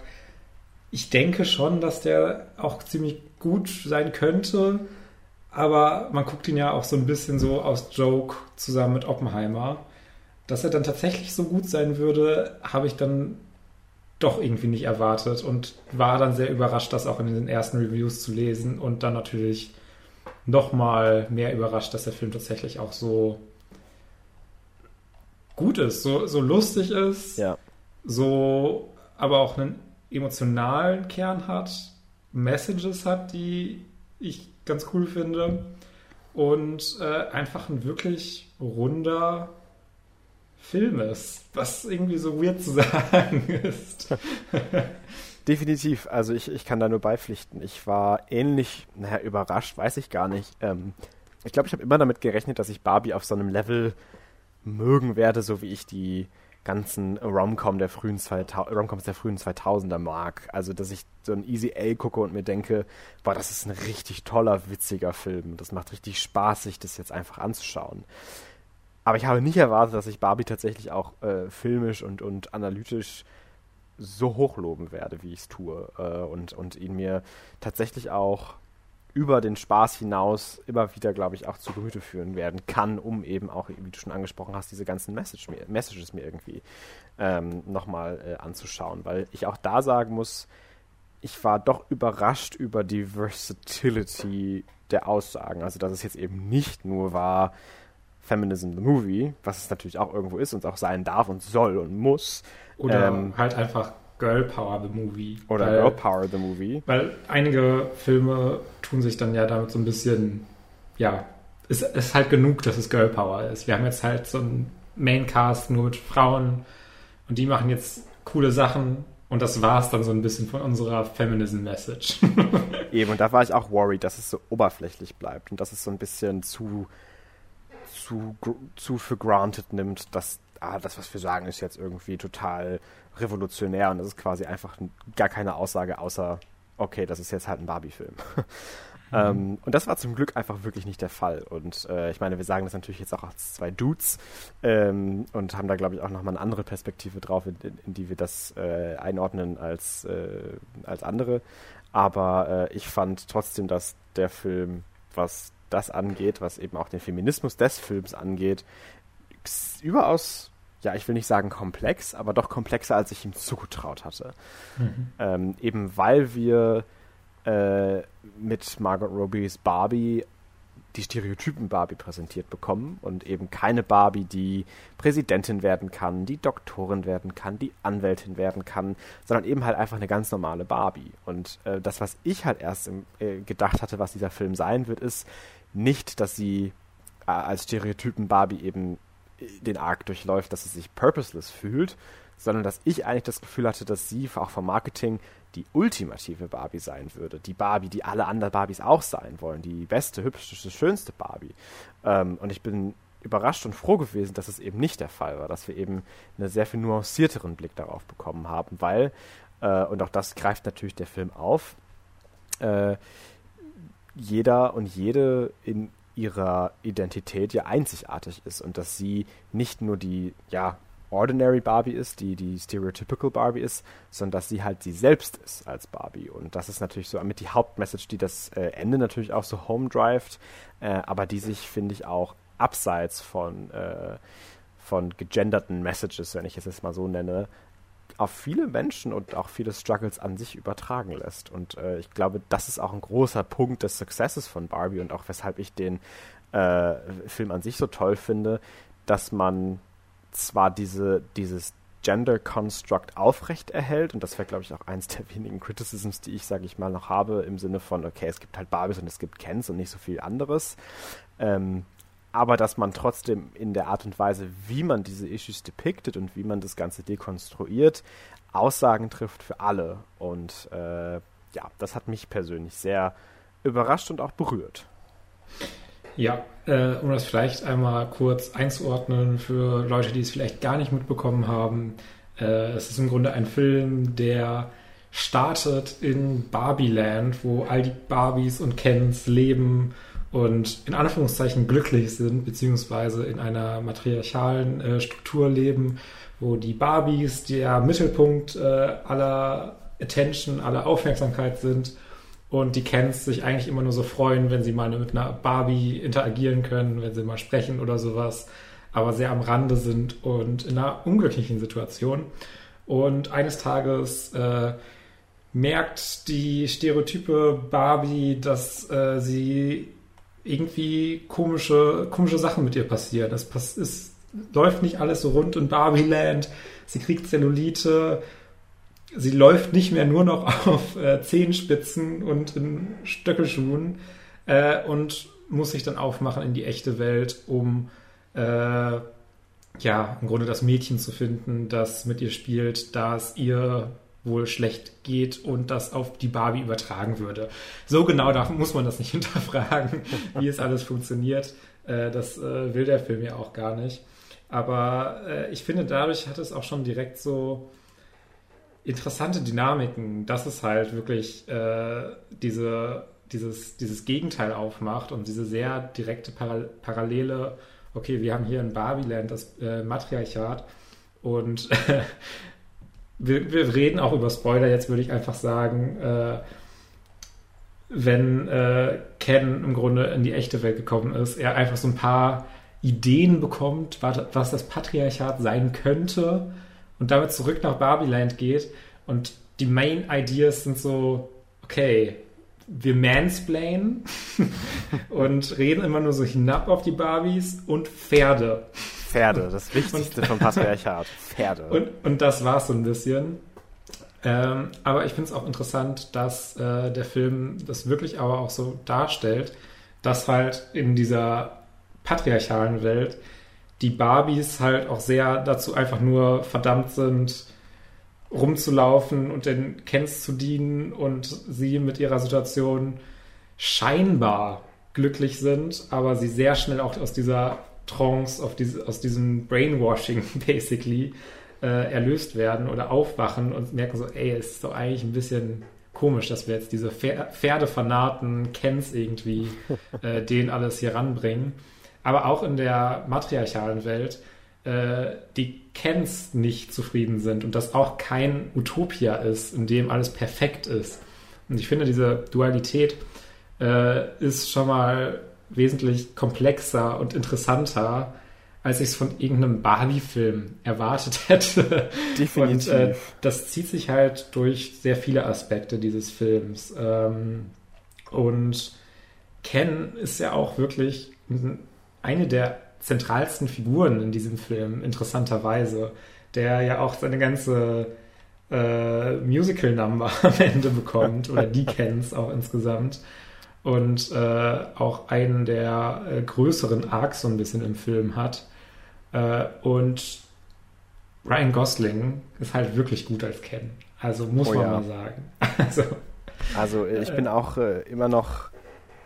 Ich denke schon, dass der auch ziemlich gut sein könnte, aber man guckt ihn ja auch so ein bisschen so aus Joke zusammen mit Oppenheimer. Dass er dann tatsächlich so gut sein würde, habe ich dann doch irgendwie nicht erwartet und war dann sehr überrascht, das auch in den ersten Reviews zu lesen und dann natürlich nochmal mehr überrascht, dass der Film tatsächlich auch so gut ist, so, so lustig ist, ja. so aber auch einen emotionalen Kern hat, Messages hat, die ich ganz cool finde und äh, einfach ein wirklich runder Film ist, was irgendwie so weird zu sagen ist. Definitiv. Also ich, ich kann da nur beipflichten. Ich war ähnlich, naja, überrascht, weiß ich gar nicht. Ähm, ich glaube, ich habe immer damit gerechnet, dass ich Barbie auf so einem Level mögen werde, so wie ich die ganzen Romcom der frühen 2000, Romcoms der frühen 2000er mag. Also, dass ich so ein Easy A gucke und mir denke, boah, das ist ein richtig toller, witziger Film. Das macht richtig Spaß, sich das jetzt einfach anzuschauen. Aber ich habe nicht erwartet, dass ich Barbie tatsächlich auch äh, filmisch und, und analytisch so hochloben werde, wie ich es tue. Äh, und, und ihn mir tatsächlich auch über den Spaß hinaus immer wieder, glaube ich, auch zu Gemüte führen werden kann, um eben auch, wie du schon angesprochen hast, diese ganzen Message Messages mir irgendwie ähm, nochmal äh, anzuschauen. Weil ich auch da sagen muss, ich war doch überrascht über die Versatility der Aussagen. Also, dass es jetzt eben nicht nur war, Feminism the Movie, was es natürlich auch irgendwo ist und auch sein darf und soll und muss, oder ähm, halt einfach Girl Power the Movie. Oder weil, Girl Power the Movie. Weil einige Filme tun sich dann ja damit so ein bisschen, ja, es ist halt genug, dass es Girl Power ist. Wir haben jetzt halt so einen Maincast nur mit Frauen und die machen jetzt coole Sachen und das war es dann so ein bisschen von unserer Feminism Message. Eben, und da war ich auch worried, dass es so oberflächlich bleibt und dass es so ein bisschen zu, zu, zu für granted nimmt, dass ah, das, was wir sagen, ist jetzt irgendwie total revolutionär und das ist quasi einfach gar keine Aussage außer, okay, das ist jetzt halt ein Barbie-Film. Ähm, und das war zum Glück einfach wirklich nicht der Fall. Und äh, ich meine, wir sagen das natürlich jetzt auch als zwei Dudes ähm, und haben da, glaube ich, auch nochmal eine andere Perspektive drauf, in, in, in die wir das äh, einordnen als, äh, als andere. Aber äh, ich fand trotzdem, dass der Film, was das angeht, was eben auch den Feminismus des Films angeht, überaus, ja, ich will nicht sagen komplex, aber doch komplexer, als ich ihm zugetraut hatte. Mhm. Ähm, eben weil wir äh, mit Margot Robbie's Barbie die Stereotypen Barbie präsentiert bekommen und eben keine Barbie, die Präsidentin werden kann, die Doktorin werden kann, die Anwältin werden kann, sondern eben halt einfach eine ganz normale Barbie. Und äh, das, was ich halt erst im, äh, gedacht hatte, was dieser Film sein wird, ist nicht, dass sie äh, als Stereotypen Barbie eben den Arc durchläuft, dass sie sich purposeless fühlt, sondern dass ich eigentlich das Gefühl hatte, dass sie auch vom Marketing die ultimative Barbie sein würde. Die Barbie, die alle anderen Barbies auch sein wollen. Die beste, hübscheste, schönste Barbie. Ähm, und ich bin überrascht und froh gewesen, dass es eben nicht der Fall war, dass wir eben einen sehr viel nuancierteren Blick darauf bekommen haben, weil, äh, und auch das greift natürlich der Film auf, äh, jeder und jede in ihrer Identität ja einzigartig ist und dass sie nicht nur die, ja, Ordinary Barbie ist, die die Stereotypical Barbie ist, sondern dass sie halt sie selbst ist als Barbie. Und das ist natürlich so damit die Hauptmessage, die das äh, Ende natürlich auch so home drivet, äh, aber die sich, finde ich, auch abseits von, äh, von gegenderten Messages, wenn ich es jetzt mal so nenne, auf viele Menschen und auch viele Struggles an sich übertragen lässt. Und äh, ich glaube, das ist auch ein großer Punkt des Successes von Barbie und auch weshalb ich den äh, Film an sich so toll finde, dass man zwar diese, dieses Gender Construct aufrecht erhält, und das wäre, glaube ich, auch eins der wenigen Criticisms, die ich, sage ich mal, noch habe, im Sinne von, okay, es gibt halt Barbies und es gibt Kens und nicht so viel anderes. Ähm, aber dass man trotzdem in der Art und Weise, wie man diese Issues depicted und wie man das Ganze dekonstruiert, Aussagen trifft für alle. Und äh, ja, das hat mich persönlich sehr überrascht und auch berührt. Ja, äh, um das vielleicht einmal kurz einzuordnen für Leute, die es vielleicht gar nicht mitbekommen haben. Äh, es ist im Grunde ein Film, der startet in Barbieland, wo all die Barbies und Kens leben und in Anführungszeichen glücklich sind, beziehungsweise in einer matriarchalen äh, Struktur leben, wo die Barbies der Mittelpunkt äh, aller Attention, aller Aufmerksamkeit sind und die Kens sich eigentlich immer nur so freuen, wenn sie mal mit einer Barbie interagieren können, wenn sie mal sprechen oder sowas, aber sehr am Rande sind und in einer unglücklichen Situation. Und eines Tages äh, merkt die stereotype Barbie, dass äh, sie irgendwie komische, komische Sachen mit ihr passieren. Es, es läuft nicht alles so rund in Barbieland. Sie kriegt Zellulite, sie läuft nicht mehr nur noch auf äh, Zehenspitzen und in Stöckelschuhen äh, und muss sich dann aufmachen in die echte Welt, um äh, ja, im Grunde das Mädchen zu finden, das mit ihr spielt, da es ihr wohl schlecht geht und das auf die Barbie übertragen würde. So genau da muss man das nicht hinterfragen, wie es alles funktioniert. Äh, das äh, will der Film ja auch gar nicht. Aber äh, ich finde, dadurch hat es auch schon direkt so interessante Dynamiken, dass es halt wirklich diese, dieses, dieses Gegenteil aufmacht und diese sehr direkte Para Parallele. Okay, wir haben hier in Barbieland das Matriarchat und wir, wir, reden auch über Spoiler. Jetzt würde ich einfach sagen, äh, wenn äh, Ken im Grunde in die echte Welt gekommen ist, er einfach so ein paar Ideen bekommt, was, das Patriarchat sein könnte und damit zurück nach Barbieland geht. Und die Main Ideas sind so, okay, wir mansplain und reden immer nur so hinab auf die Barbies und Pferde. Pferde, das Wichtigste vom Patriarchat. Pferde. Und, und das war's so ein bisschen. Ähm, aber ich finde es auch interessant, dass äh, der Film das wirklich aber auch so darstellt, dass halt in dieser patriarchalen Welt die Barbies halt auch sehr dazu einfach nur verdammt sind, rumzulaufen und den Kens zu dienen und sie mit ihrer Situation scheinbar glücklich sind, aber sie sehr schnell auch aus dieser Trance, diese, aus diesem Brainwashing basically äh, erlöst werden oder aufwachen und merken so, ey, es ist doch eigentlich ein bisschen komisch, dass wir jetzt diese Pferdefanaten, Kens irgendwie, äh, den alles hier ranbringen. Aber auch in der matriarchalen Welt, äh, die Kens nicht zufrieden sind und das auch kein Utopia ist, in dem alles perfekt ist. Und ich finde, diese Dualität äh, ist schon mal wesentlich komplexer und interessanter, als ich es von irgendeinem Barbie-Film erwartet hätte. Definitiv. Und äh, das zieht sich halt durch sehr viele Aspekte dieses Films. Ähm, und Ken ist ja auch wirklich eine der zentralsten Figuren in diesem Film, interessanterweise, der ja auch seine ganze äh, Musical-Number am Ende bekommt, oder die Kens auch insgesamt und äh, auch einen der äh, größeren Arcs so ein bisschen im Film hat. Äh, und Ryan Gosling ist halt wirklich gut als Ken. Also muss oh, man ja. mal sagen. also, also ich bin auch äh, immer noch,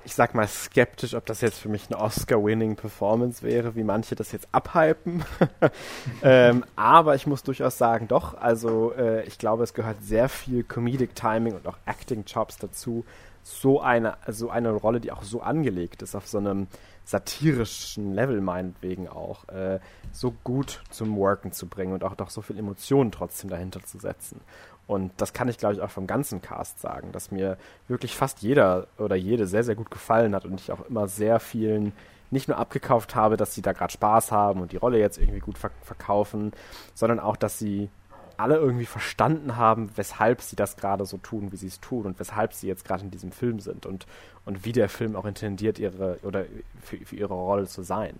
ich sag mal, skeptisch, ob das jetzt für mich eine Oscar-winning Performance wäre, wie manche das jetzt abhypen. ähm, aber ich muss durchaus sagen, doch. Also äh, ich glaube, es gehört sehr viel Comedic Timing und auch Acting Jobs dazu, so eine, so eine Rolle, die auch so angelegt ist, auf so einem satirischen Level meinetwegen auch, äh, so gut zum Worken zu bringen und auch doch so viel Emotionen trotzdem dahinter zu setzen. Und das kann ich, glaube ich, auch vom ganzen Cast sagen, dass mir wirklich fast jeder oder jede sehr, sehr gut gefallen hat und ich auch immer sehr vielen nicht nur abgekauft habe, dass sie da gerade Spaß haben und die Rolle jetzt irgendwie gut verk verkaufen, sondern auch, dass sie alle irgendwie verstanden haben, weshalb sie das gerade so tun, wie sie es tun und weshalb sie jetzt gerade in diesem Film sind und, und wie der Film auch intendiert, ihre oder für, für ihre Rolle zu sein.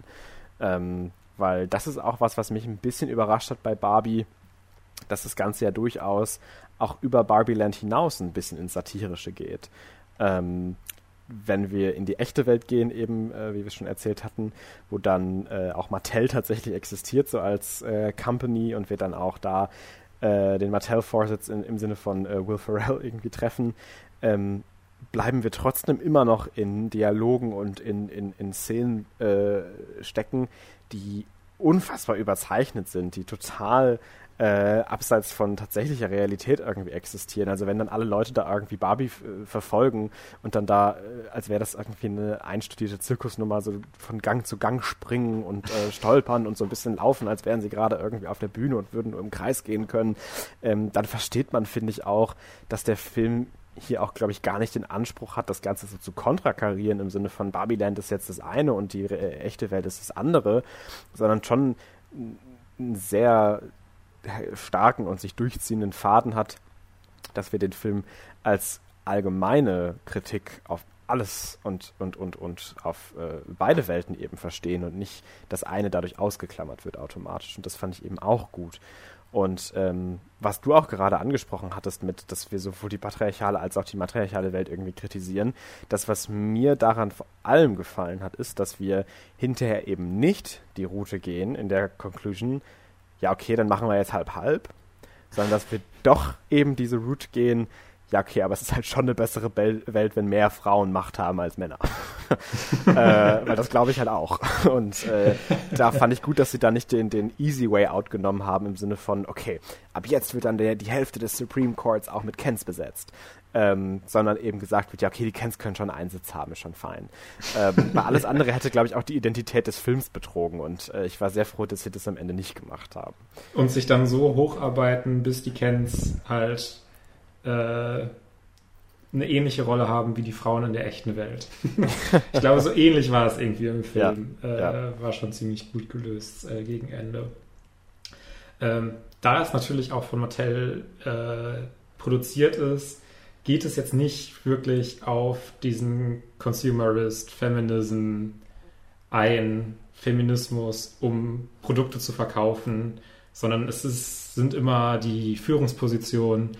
Ähm, weil das ist auch was, was mich ein bisschen überrascht hat bei Barbie, dass das Ganze ja durchaus auch über Barbieland hinaus ein bisschen ins Satirische geht. Ähm, wenn wir in die echte Welt gehen, eben, äh, wie wir schon erzählt hatten, wo dann äh, auch Mattel tatsächlich existiert, so als äh, Company und wir dann auch da äh, den Mattel-Vorsitz im Sinne von äh, Will Ferrell irgendwie treffen, ähm, bleiben wir trotzdem immer noch in Dialogen und in, in, in Szenen äh, stecken, die unfassbar überzeichnet sind, die total äh, abseits von tatsächlicher Realität irgendwie existieren. Also wenn dann alle Leute da irgendwie Barbie äh, verfolgen und dann da, äh, als wäre das irgendwie eine einstudierte Zirkusnummer, so von Gang zu Gang springen und äh, stolpern und so ein bisschen laufen, als wären sie gerade irgendwie auf der Bühne und würden nur im Kreis gehen können, ähm, dann versteht man, finde ich auch, dass der Film hier auch, glaube ich, gar nicht den Anspruch hat, das Ganze so zu kontrakarieren im Sinne von Barbieland ist jetzt das eine und die äh, echte Welt ist das andere, sondern schon ein sehr starken und sich durchziehenden Faden hat, dass wir den Film als allgemeine Kritik auf alles und, und, und, und auf äh, beide Welten eben verstehen und nicht das eine dadurch ausgeklammert wird automatisch. Und das fand ich eben auch gut. Und ähm, was du auch gerade angesprochen hattest mit, dass wir sowohl die patriarchale als auch die matriarchale Welt irgendwie kritisieren, das, was mir daran vor allem gefallen hat, ist, dass wir hinterher eben nicht die Route gehen in der Conclusion, ja, okay, dann machen wir jetzt halb-halb, sondern dass wir doch eben diese Route gehen, ja, okay, aber es ist halt schon eine bessere Be Welt, wenn mehr Frauen Macht haben als Männer. äh, weil das glaube ich halt auch. Und äh, da fand ich gut, dass sie da nicht den, den easy way out genommen haben im Sinne von, okay, ab jetzt wird dann der, die Hälfte des Supreme Courts auch mit Kens besetzt ähm, sondern eben gesagt wird, ja, okay, die Kens können schon einen Sitz haben, ist schon fein. Ähm, weil alles andere hätte, glaube ich, auch die Identität des Films betrogen und äh, ich war sehr froh, dass sie das am Ende nicht gemacht haben. Und sich dann so hocharbeiten, bis die Kens halt äh, eine ähnliche Rolle haben wie die Frauen in der echten Welt. ich glaube, so ähnlich war es irgendwie im Film. Ja, äh, ja. War schon ziemlich gut gelöst äh, gegen Ende. Ähm, da es natürlich auch von Mattel äh, produziert ist, geht es jetzt nicht wirklich auf diesen Consumerist Feminism ein, Feminismus, um Produkte zu verkaufen, sondern es ist, sind immer die Führungspositionen,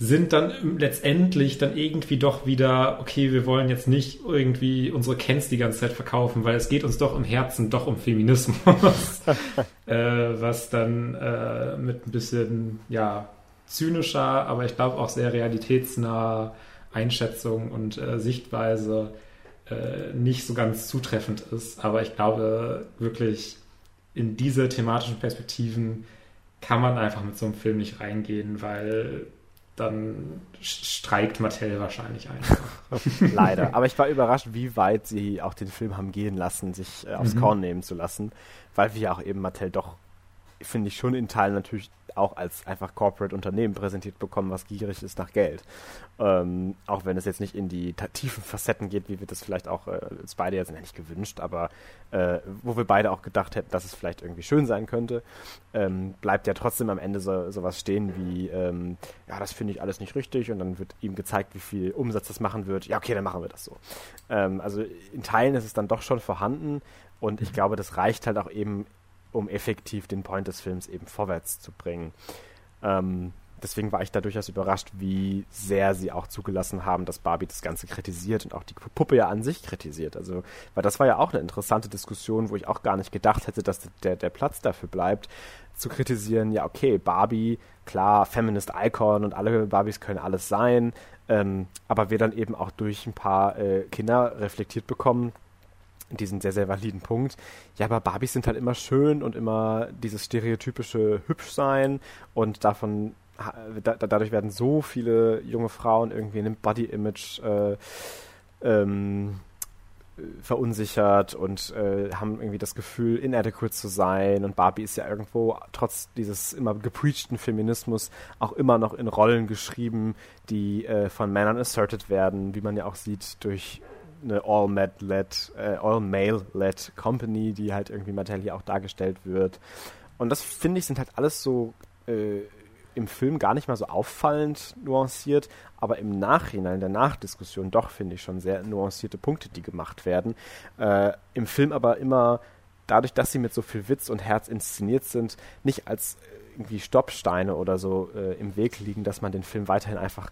sind dann letztendlich dann irgendwie doch wieder, okay, wir wollen jetzt nicht irgendwie unsere Kens die ganze Zeit verkaufen, weil es geht uns doch im Herzen doch um Feminismus, äh, was dann äh, mit ein bisschen, ja, zynischer, aber ich glaube auch sehr realitätsnaher Einschätzung und äh, Sichtweise äh, nicht so ganz zutreffend ist. Aber ich glaube wirklich, in diese thematischen Perspektiven kann man einfach mit so einem Film nicht reingehen, weil dann streikt Mattel wahrscheinlich einfach. Leider. Aber ich war überrascht, wie weit sie auch den Film haben gehen lassen, sich äh, aufs mhm. Korn nehmen zu lassen, weil wir auch eben Mattel doch, finde ich, schon in Teilen natürlich auch als einfach Corporate-Unternehmen präsentiert bekommen, was gierig ist nach Geld. Ähm, auch wenn es jetzt nicht in die tiefen Facetten geht, wie wir das vielleicht auch äh, uns beide jetzt nicht gewünscht, aber äh, wo wir beide auch gedacht hätten, dass es vielleicht irgendwie schön sein könnte, ähm, bleibt ja trotzdem am Ende so sowas stehen wie, ähm, ja, das finde ich alles nicht richtig und dann wird ihm gezeigt, wie viel Umsatz das machen wird. Ja, okay, dann machen wir das so. Ähm, also in Teilen ist es dann doch schon vorhanden und ich mhm. glaube, das reicht halt auch eben um effektiv den Point des Films eben vorwärts zu bringen. Ähm, deswegen war ich da durchaus überrascht, wie sehr sie auch zugelassen haben, dass Barbie das Ganze kritisiert und auch die Puppe ja an sich kritisiert. Also, weil das war ja auch eine interessante Diskussion, wo ich auch gar nicht gedacht hätte, dass der, der Platz dafür bleibt, zu kritisieren, ja, okay, Barbie, klar, Feminist Icon und alle Barbies können alles sein, ähm, aber wir dann eben auch durch ein paar äh, Kinder reflektiert bekommen, diesen sehr, sehr validen Punkt. Ja, aber Barbies sind halt immer schön und immer dieses stereotypische Hübschsein und davon da, dadurch werden so viele junge Frauen irgendwie in dem Body-Image äh, ähm, verunsichert und äh, haben irgendwie das Gefühl, inadequate zu sein. Und Barbie ist ja irgendwo trotz dieses immer gepreachten Feminismus auch immer noch in Rollen geschrieben, die äh, von Männern asserted werden, wie man ja auch sieht durch eine all-male-led äh, all Company, die halt irgendwie Mattel hier auch dargestellt wird. Und das finde ich sind halt alles so äh, im Film gar nicht mal so auffallend nuanciert, aber im Nachhinein, der Nachdiskussion doch, finde ich schon sehr nuancierte Punkte, die gemacht werden. Äh, Im Film aber immer dadurch, dass sie mit so viel Witz und Herz inszeniert sind, nicht als irgendwie Stoppsteine oder so äh, im Weg liegen, dass man den Film weiterhin einfach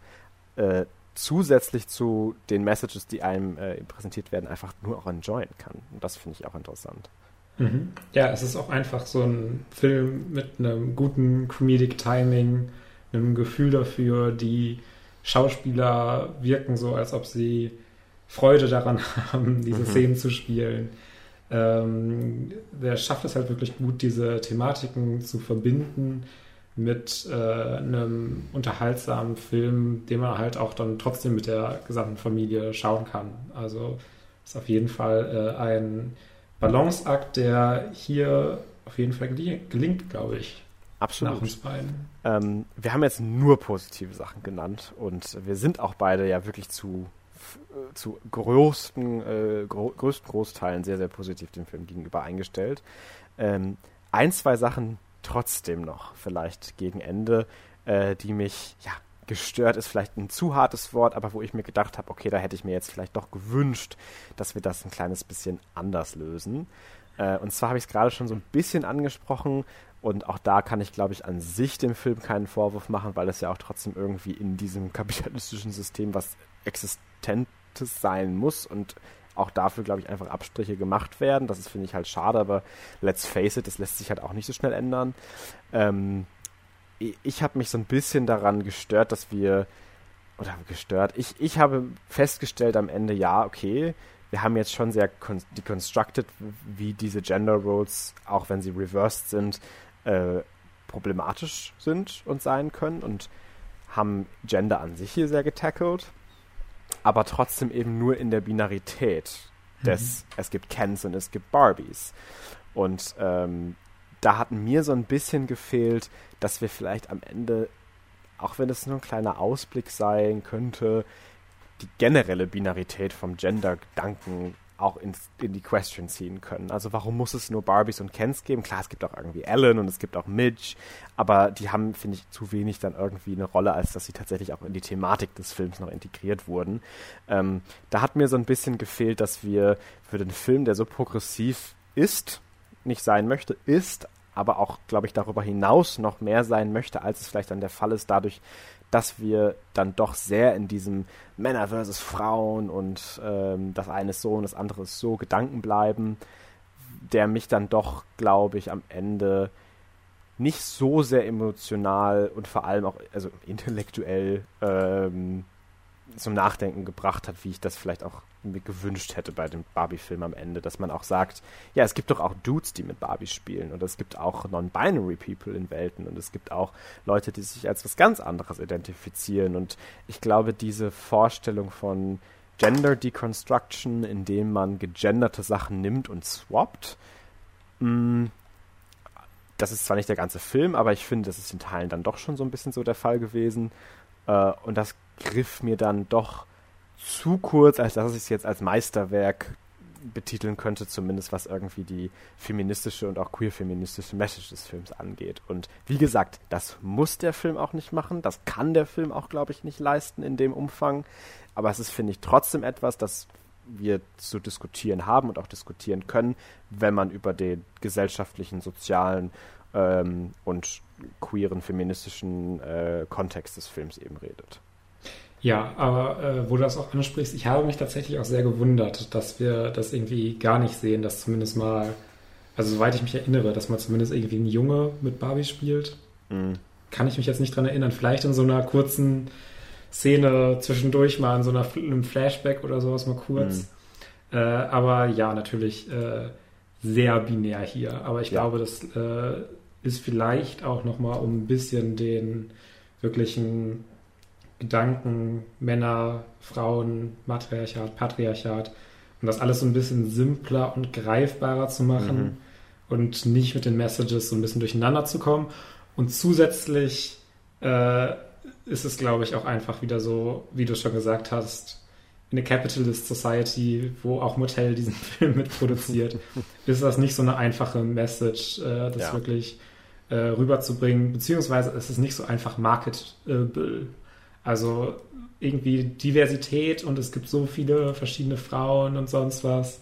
äh, zusätzlich zu den Messages, die einem äh, präsentiert werden, einfach nur auch enjoyen kann. Und das finde ich auch interessant. Mhm. Ja, es ist auch einfach so ein Film mit einem guten Comedic Timing, einem Gefühl dafür. Die Schauspieler wirken so, als ob sie Freude daran haben, diese mhm. Szenen zu spielen. Ähm, der schafft es halt wirklich gut, diese Thematiken zu verbinden mit äh, einem unterhaltsamen Film, den man halt auch dann trotzdem mit der gesamten Familie schauen kann. Also ist auf jeden Fall äh, ein Balanceakt, der hier auf jeden Fall gelingt, glaube ich. Absolut. Nach uns beiden. Ähm, wir haben jetzt nur positive Sachen genannt und wir sind auch beide ja wirklich zu, zu größten, äh, größten Großteilen sehr, sehr positiv dem Film gegenüber eingestellt. Ähm, ein, zwei Sachen trotzdem noch vielleicht gegen Ende, äh, die mich ja gestört ist vielleicht ein zu hartes Wort, aber wo ich mir gedacht habe, okay, da hätte ich mir jetzt vielleicht doch gewünscht, dass wir das ein kleines bisschen anders lösen. Äh, und zwar habe ich es gerade schon so ein bisschen angesprochen und auch da kann ich, glaube ich, an sich dem Film keinen Vorwurf machen, weil es ja auch trotzdem irgendwie in diesem kapitalistischen System was Existentes sein muss und auch dafür, glaube ich, einfach Abstriche gemacht werden. Das ist, finde ich, halt schade, aber let's face it, das lässt sich halt auch nicht so schnell ändern. Ähm, ich habe mich so ein bisschen daran gestört, dass wir, oder gestört, ich, ich habe festgestellt am Ende, ja, okay, wir haben jetzt schon sehr deconstructed, wie diese Gender Roles, auch wenn sie reversed sind, äh, problematisch sind und sein können und haben Gender an sich hier sehr getackelt, aber trotzdem eben nur in der Binarität des, mhm. es gibt Kens und es gibt Barbies. Und ähm, da hat mir so ein bisschen gefehlt, dass wir vielleicht am Ende, auch wenn es nur ein kleiner Ausblick sein könnte, die generelle Binarität vom Gender-Gedanken auch ins, in die Question ziehen können. Also warum muss es nur Barbies und Kens geben? Klar, es gibt auch irgendwie Ellen und es gibt auch Midge, aber die haben, finde ich, zu wenig dann irgendwie eine Rolle, als dass sie tatsächlich auch in die Thematik des Films noch integriert wurden. Ähm, da hat mir so ein bisschen gefehlt, dass wir für den Film, der so progressiv ist, nicht sein möchte, ist, aber auch, glaube ich, darüber hinaus noch mehr sein möchte, als es vielleicht dann der Fall ist, dadurch, dass wir dann doch sehr in diesem Männer versus Frauen und ähm, das eine ist so und das andere ist so Gedanken bleiben, der mich dann doch, glaube ich, am Ende nicht so sehr emotional und vor allem auch also intellektuell ähm, zum Nachdenken gebracht hat, wie ich das vielleicht auch mir gewünscht hätte bei dem Barbie-Film am Ende, dass man auch sagt, ja, es gibt doch auch Dudes, die mit Barbie spielen und es gibt auch non-binary People in Welten und es gibt auch Leute, die sich als was ganz anderes identifizieren und ich glaube, diese Vorstellung von Gender Deconstruction, indem man gegenderte Sachen nimmt und swappt, mm, das ist zwar nicht der ganze Film, aber ich finde, das ist in Teilen dann doch schon so ein bisschen so der Fall gewesen. Äh, und das griff mir dann doch zu kurz, als dass ich es jetzt als Meisterwerk betiteln könnte, zumindest was irgendwie die feministische und auch queer-feministische Message des Films angeht. Und wie gesagt, das muss der Film auch nicht machen, das kann der Film auch, glaube ich, nicht leisten in dem Umfang. Aber es ist, finde ich, trotzdem etwas, das wir zu diskutieren haben und auch diskutieren können, wenn man über den gesellschaftlichen, sozialen ähm, und queeren, feministischen äh, Kontext des Films eben redet. Ja, aber äh, wo du das auch ansprichst, ich habe mich tatsächlich auch sehr gewundert, dass wir das irgendwie gar nicht sehen, dass zumindest mal, also soweit ich mich erinnere, dass man zumindest irgendwie ein Junge mit Barbie spielt. Mhm. Kann ich mich jetzt nicht dran erinnern. Vielleicht in so einer kurzen Szene zwischendurch mal in so einer, einem Flashback oder sowas mal kurz. Mhm. Äh, aber ja, natürlich äh, sehr binär hier. Aber ich ja. glaube, das äh, ist vielleicht auch nochmal um ein bisschen den wirklichen Gedanken Männer, Frauen, Matriarchat, Patriarchat und das alles so ein bisschen simpler und greifbarer zu machen mhm. und nicht mit den Messages so ein bisschen durcheinander zu kommen. Und zusätzlich äh, ist es, glaube ich, auch einfach wieder so, wie du schon gesagt hast, in der Capitalist Society, wo auch Motel diesen Film mitproduziert, ist das nicht so eine einfache Message, äh, das ja. wirklich äh, rüberzubringen, beziehungsweise ist es nicht so einfach marketable. Also irgendwie Diversität und es gibt so viele verschiedene Frauen und sonst was.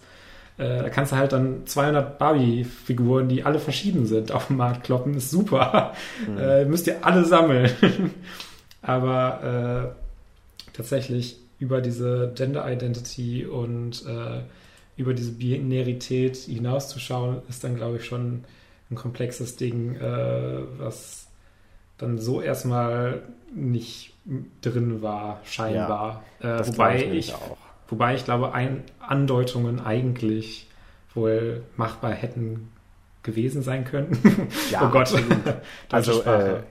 Äh, da kannst du halt dann 200 Barbie-Figuren, die alle verschieden sind, auf den Markt kloppen. Ist super. Mhm. Äh, müsst ihr alle sammeln. Aber äh, tatsächlich über diese Gender Identity und äh, über diese Binarität hinauszuschauen, ist dann, glaube ich, schon ein komplexes Ding, was dann so erstmal nicht drin war, scheinbar. Ja, äh, wobei ich, ich wobei ich glaube, ein, Andeutungen eigentlich wohl machbar hätten gewesen sein können. Ja, oh Gott. also äh,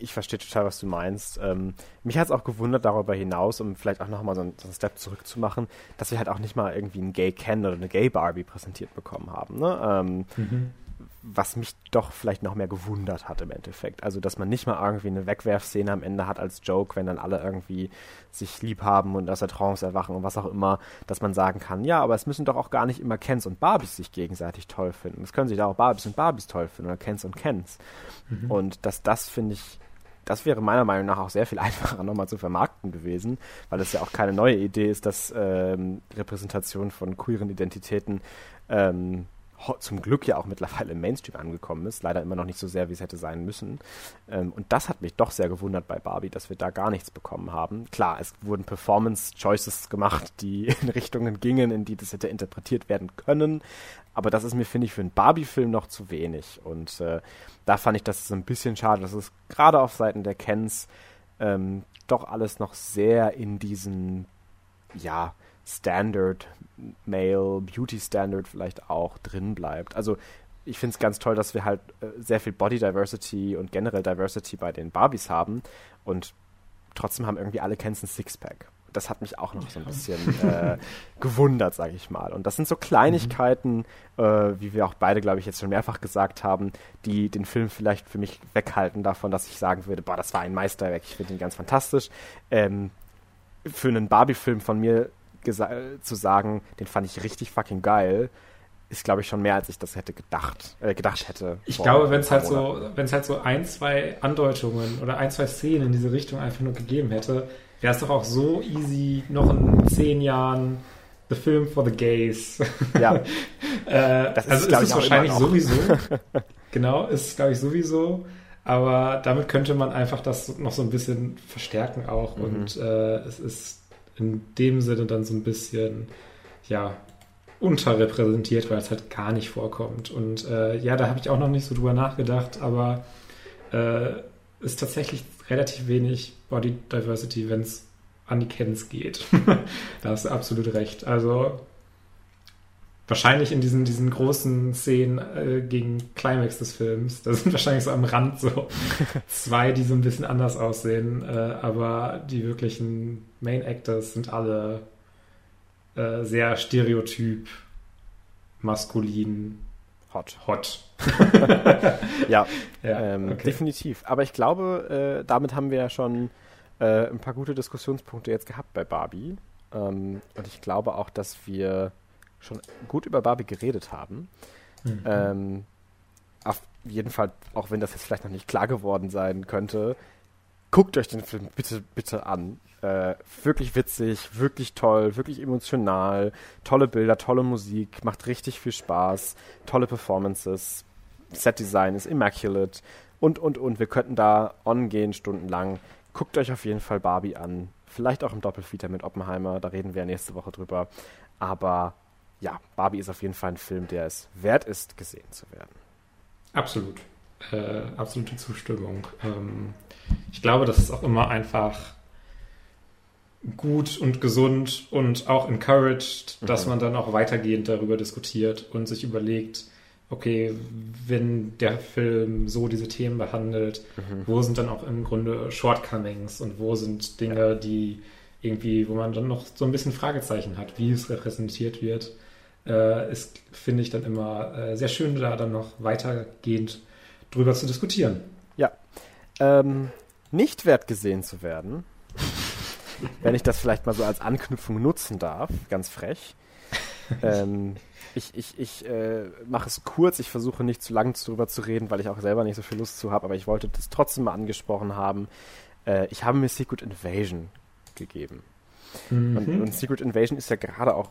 ich verstehe total, was du meinst. Ähm, mich hat es auch gewundert darüber hinaus, um vielleicht auch nochmal so, einen, so einen Step zurückzumachen, dass wir halt auch nicht mal irgendwie einen Gay Ken oder eine Gay Barbie präsentiert bekommen haben. Ne? Ähm, mhm was mich doch vielleicht noch mehr gewundert hat im Endeffekt. Also, dass man nicht mal irgendwie eine Wegwerfszene am Ende hat als Joke, wenn dann alle irgendwie sich lieb haben und aus der Trance erwachen und was auch immer, dass man sagen kann, ja, aber es müssen doch auch gar nicht immer Kens und Barbies sich gegenseitig toll finden. Es können sich da auch Barbies und Barbies toll finden oder Kens und Kens. Mhm. Und dass das, finde ich, das wäre meiner Meinung nach auch sehr viel einfacher nochmal zu vermarkten gewesen, weil es ja auch keine neue Idee ist, dass ähm, Repräsentation von queeren Identitäten ähm, zum Glück ja auch mittlerweile im Mainstream angekommen ist. Leider immer noch nicht so sehr, wie es hätte sein müssen. Ähm, und das hat mich doch sehr gewundert bei Barbie, dass wir da gar nichts bekommen haben. Klar, es wurden Performance-Choices gemacht, die in Richtungen gingen, in die das hätte interpretiert werden können. Aber das ist mir, finde ich, für einen Barbie-Film noch zu wenig. Und äh, da fand ich das so ein bisschen schade, dass es gerade auf Seiten der Kens ähm, doch alles noch sehr in diesen, ja, Standard, Male Beauty Standard vielleicht auch drin bleibt. Also ich finde es ganz toll, dass wir halt äh, sehr viel Body Diversity und generell Diversity bei den Barbies haben und trotzdem haben irgendwie alle Kens ein Sixpack. Das hat mich auch noch so ein bisschen äh, gewundert, sage ich mal. Und das sind so Kleinigkeiten, mhm. äh, wie wir auch beide, glaube ich, jetzt schon mehrfach gesagt haben, die den Film vielleicht für mich weghalten davon, dass ich sagen würde, boah, das war ein Meisterwerk, ich finde ihn ganz fantastisch. Ähm, für einen Barbie-Film von mir zu sagen, den fand ich richtig fucking geil, ist, glaube ich, schon mehr, als ich das hätte gedacht, äh, gedacht hätte. Ich glaube, wenn es halt so, wenn es halt so ein, zwei Andeutungen oder ein, zwei Szenen in diese Richtung einfach nur gegeben hätte, wäre es doch auch so easy, noch in zehn Jahren The Film for the Gays. Ja. äh, das ist, also ist es wahrscheinlich sowieso. genau, ist glaube ich sowieso. Aber damit könnte man einfach das noch so ein bisschen verstärken auch. Mhm. Und äh, es ist in dem Sinne dann so ein bisschen, ja, unterrepräsentiert, weil es halt gar nicht vorkommt. Und äh, ja, da habe ich auch noch nicht so drüber nachgedacht, aber äh, ist tatsächlich relativ wenig Body Diversity, wenn es an die Kens geht. da hast du absolut recht. Also wahrscheinlich in diesen, diesen großen Szenen äh, gegen Climax des Films, da sind wahrscheinlich so am Rand so zwei, die so ein bisschen anders aussehen, äh, aber die wirklichen Main Actors sind alle äh, sehr stereotyp, maskulin, hot. Hot. ja, ja ähm, okay. definitiv. Aber ich glaube, äh, damit haben wir ja schon äh, ein paar gute Diskussionspunkte jetzt gehabt bei Barbie. Ähm, und ich glaube auch, dass wir schon gut über Barbie geredet haben. Mhm. Ähm, auf jeden Fall, auch wenn das jetzt vielleicht noch nicht klar geworden sein könnte, guckt euch den Film bitte, bitte an. Äh, wirklich witzig, wirklich toll, wirklich emotional, tolle Bilder, tolle Musik, macht richtig viel Spaß, tolle Performances, Set-Design ist immaculate und, und, und. Wir könnten da on gehen stundenlang. Guckt euch auf jeden Fall Barbie an. Vielleicht auch im Doppelfeater mit Oppenheimer, da reden wir nächste Woche drüber. Aber ja, Barbie ist auf jeden Fall ein Film, der es wert ist, gesehen zu werden. Absolut. Äh, absolute Zustimmung. Ähm, ich glaube, das ist auch immer einfach gut und gesund und auch encouraged, mhm. dass man dann auch weitergehend darüber diskutiert und sich überlegt, okay, wenn der Film so diese Themen behandelt, mhm. wo sind dann auch im Grunde Shortcomings und wo sind Dinge, ja. die irgendwie, wo man dann noch so ein bisschen Fragezeichen hat, wie es repräsentiert wird äh, ist, finde ich dann immer äh, sehr schön, da dann noch weitergehend drüber zu diskutieren. Ja. Ähm, nicht wert gesehen zu werden, wenn ich das vielleicht mal so als Anknüpfung nutzen darf, ganz frech. ähm, ich ich, ich äh, mache es kurz, ich versuche nicht zu lang darüber zu reden, weil ich auch selber nicht so viel Lust zu habe, aber ich wollte das trotzdem mal angesprochen haben. Äh, ich habe mir Secret Invasion gegeben. Mhm. Und, und, Secret Invasion ist ja gerade auch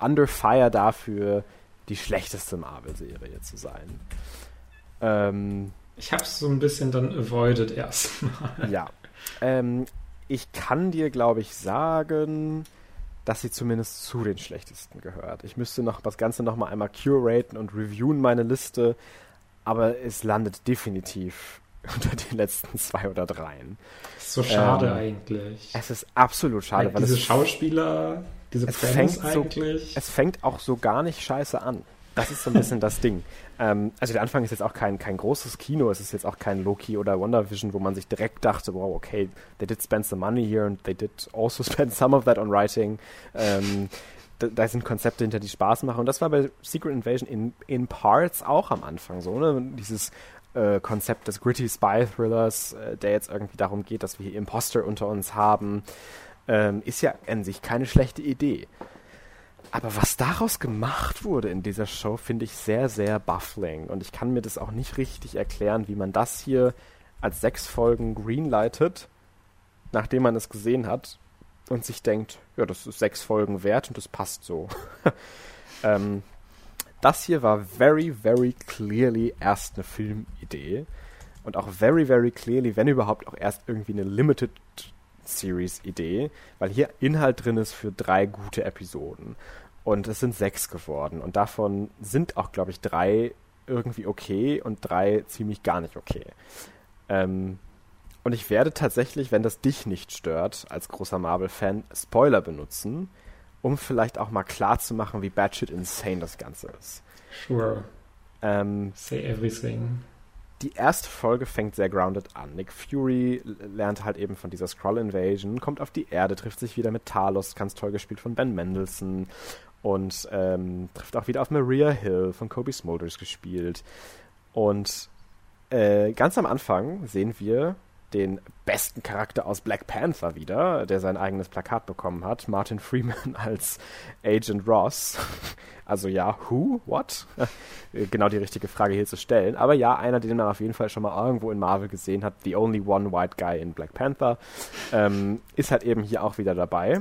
under fire dafür, die schlechteste Marvel-Serie zu sein. Ähm, ich habe es so ein bisschen dann avoided erstmal. Ja. Ähm, ich kann dir, glaube ich, sagen, dass sie zumindest zu den schlechtesten gehört. Ich müsste noch das Ganze noch mal einmal curaten und reviewen meine Liste, aber es landet definitiv unter den letzten zwei oder dreien. So schade ähm, eigentlich. Es ist absolut schade, weil, weil diese Schauspieler diese es fängt eigentlich. So, es fängt auch so gar nicht scheiße an. Das ist so ein bisschen das Ding. Ähm, also der Anfang ist jetzt auch kein, kein großes Kino, es ist jetzt auch kein Loki oder WandaVision, wo man sich direkt dachte, wow, okay, they did spend some money here and they did also spend some of that on writing. Ähm, da, da, sind Konzepte hinter, die Spaß machen. Und das war bei Secret Invasion in, in Parts auch am Anfang so, ne? Dieses äh, Konzept des Gritty Spy Thrillers, äh, der jetzt irgendwie darum geht, dass wir hier Imposter unter uns haben ähm, ist ja an sich keine schlechte Idee. Aber was daraus gemacht wurde in dieser Show, finde ich sehr, sehr baffling. Und ich kann mir das auch nicht richtig erklären, wie man das hier als sechs Folgen greenlightet, nachdem man es gesehen hat und sich denkt, ja, das ist sechs Folgen wert und das passt so. ähm, das hier war very, very clearly erst eine Filmidee und auch very, very clearly, wenn überhaupt, auch erst irgendwie eine Limited Series-Idee, weil hier Inhalt drin ist für drei gute Episoden. Und es sind sechs geworden. Und davon sind auch, glaube ich, drei irgendwie okay und drei ziemlich gar nicht okay. Ähm, und ich werde tatsächlich, wenn das dich nicht stört, als großer Marvel-Fan, Spoiler benutzen, um vielleicht auch mal klar zu machen, wie batshit insane das Ganze ist. Sure. Ähm, Say everything die erste Folge fängt sehr grounded an. Nick Fury lernt halt eben von dieser Skrull Invasion, kommt auf die Erde, trifft sich wieder mit Talos, ganz toll gespielt von Ben Mendelssohn und ähm, trifft auch wieder auf Maria Hill von Kobe Smulders gespielt. Und äh, ganz am Anfang sehen wir den besten Charakter aus Black Panther wieder, der sein eigenes Plakat bekommen hat. Martin Freeman als Agent Ross. Also ja, who? What? genau die richtige Frage hier zu stellen. Aber ja, einer, den man auf jeden Fall schon mal irgendwo in Marvel gesehen hat. The only one white guy in Black Panther. Ähm, ist halt eben hier auch wieder dabei.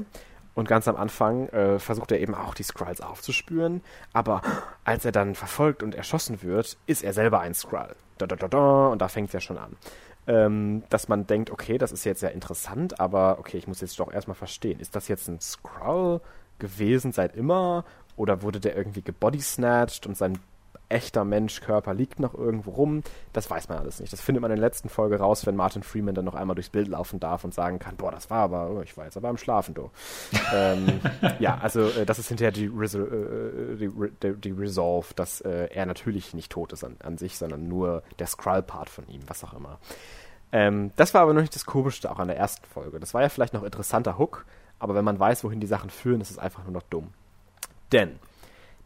Und ganz am Anfang äh, versucht er eben auch die Skrulls aufzuspüren. Aber als er dann verfolgt und erschossen wird, ist er selber ein Skrull. Da, da, da, da, und da fängt es ja schon an ähm, dass man denkt, okay, das ist jetzt sehr interessant, aber okay, ich muss jetzt doch erstmal verstehen, ist das jetzt ein Skrull gewesen seit immer? Oder wurde der irgendwie gebodysnatcht und sein echter Menschkörper liegt noch irgendwo rum. Das weiß man alles nicht. Das findet man in der letzten Folge raus, wenn Martin Freeman dann noch einmal durchs Bild laufen darf und sagen kann, boah, das war aber, oh, ich war jetzt aber am Schlafen, du. ähm, ja, also äh, das ist hinterher die, Resol äh, die, die, die, Resolve, dass äh, er natürlich nicht tot ist an, an sich, sondern nur der Skrull-Part von ihm, was auch immer. Ähm, das war aber noch nicht das Komischste auch an der ersten Folge. Das war ja vielleicht noch interessanter Hook, aber wenn man weiß, wohin die Sachen führen, ist es einfach nur noch dumm. Denn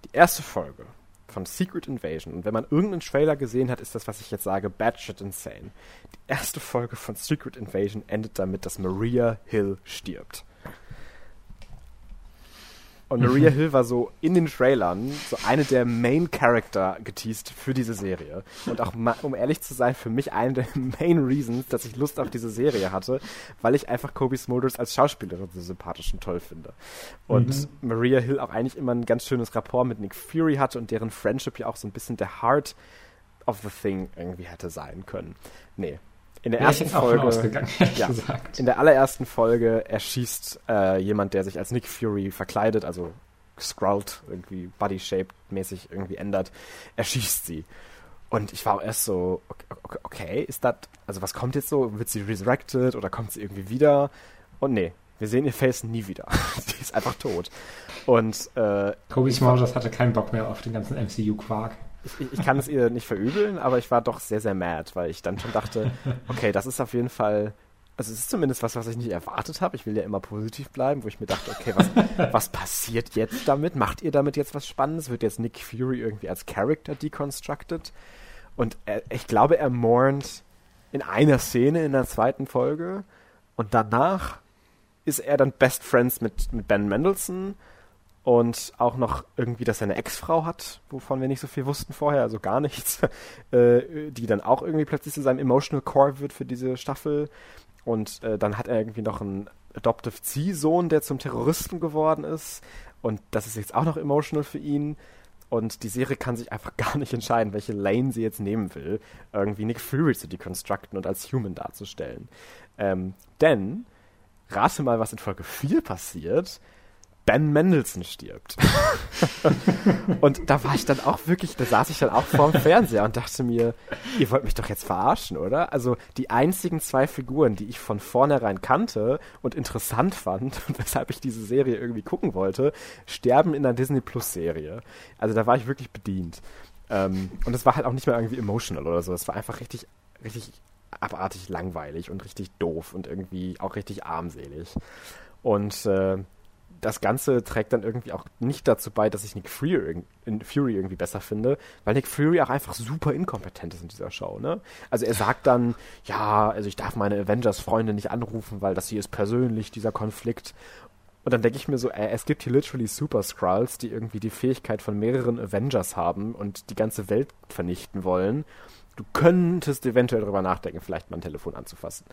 die erste Folge von Secret Invasion. Und wenn man irgendeinen Trailer gesehen hat, ist das, was ich jetzt sage, batshit insane. Die erste Folge von Secret Invasion endet damit, dass Maria Hill stirbt. Und Maria mhm. Hill war so in den Trailern so eine der Main Character geteased für diese Serie. Und auch, um ehrlich zu sein, für mich eine der Main Reasons, dass ich Lust auf diese Serie hatte, weil ich einfach Kobe Smulders als Schauspielerin so sympathisch und toll finde. Und mhm. Maria Hill auch eigentlich immer ein ganz schönes Rapport mit Nick Fury hatte und deren Friendship ja auch so ein bisschen der Heart of the Thing irgendwie hätte sein können. Nee, in der ersten Folge, ja, in der allerersten Folge erschießt äh, jemand, der sich als Nick Fury verkleidet, also scrawled, irgendwie body-shaped mäßig irgendwie ändert, erschießt sie. Und ich war auch erst so, okay, okay, ist das, also was kommt jetzt so? Wird sie resurrected oder kommt sie irgendwie wieder? Und nee, wir sehen ihr Face nie wieder. sie ist einfach tot. Und äh, Kobe Smulders hatte keinen Bock mehr auf den ganzen MCU-Quark ich, ich kann es ihr nicht verübeln, aber ich war doch sehr, sehr mad, weil ich dann schon dachte, okay, das ist auf jeden Fall also es ist zumindest was, was ich nicht erwartet habe. Ich will ja immer positiv bleiben, wo ich mir dachte, okay, was, was passiert jetzt damit? Macht ihr damit jetzt was Spannendes? Wird jetzt Nick Fury irgendwie als Character deconstructed? Und er, ich glaube, er mournt in einer Szene in der zweiten Folge und danach ist er dann Best Friends mit, mit Ben Mendelssohn und auch noch irgendwie, dass er eine Ex-Frau hat, wovon wir nicht so viel wussten vorher, also gar nichts, äh, die dann auch irgendwie plötzlich zu seinem Emotional Core wird für diese Staffel. Und äh, dann hat er irgendwie noch einen Adoptive Ziehsohn, der zum Terroristen geworden ist. Und das ist jetzt auch noch emotional für ihn. Und die Serie kann sich einfach gar nicht entscheiden, welche Lane sie jetzt nehmen will, irgendwie Nick Fury zu deconstructen und als Human darzustellen. Ähm, denn, rate mal, was in Folge 4 passiert Ben Mendelssohn stirbt. und da war ich dann auch wirklich, da saß ich dann auch vorm Fernseher und dachte mir, ihr wollt mich doch jetzt verarschen, oder? Also die einzigen zwei Figuren, die ich von vornherein kannte und interessant fand und weshalb ich diese Serie irgendwie gucken wollte, sterben in einer Disney Plus Serie. Also da war ich wirklich bedient. Ähm, und es war halt auch nicht mehr irgendwie emotional oder so. Es war einfach richtig, richtig abartig langweilig und richtig doof und irgendwie auch richtig armselig. Und äh, das Ganze trägt dann irgendwie auch nicht dazu bei, dass ich Nick Fury, Fury irgendwie besser finde, weil Nick Fury auch einfach super inkompetent ist in dieser Show, ne? Also er sagt dann, ja, also ich darf meine Avengers-Freunde nicht anrufen, weil das hier ist persönlich, dieser Konflikt. Und dann denke ich mir so, äh, es gibt hier literally Super Skrulls, die irgendwie die Fähigkeit von mehreren Avengers haben und die ganze Welt vernichten wollen. Du könntest eventuell darüber nachdenken, vielleicht mal ein Telefon anzufassen.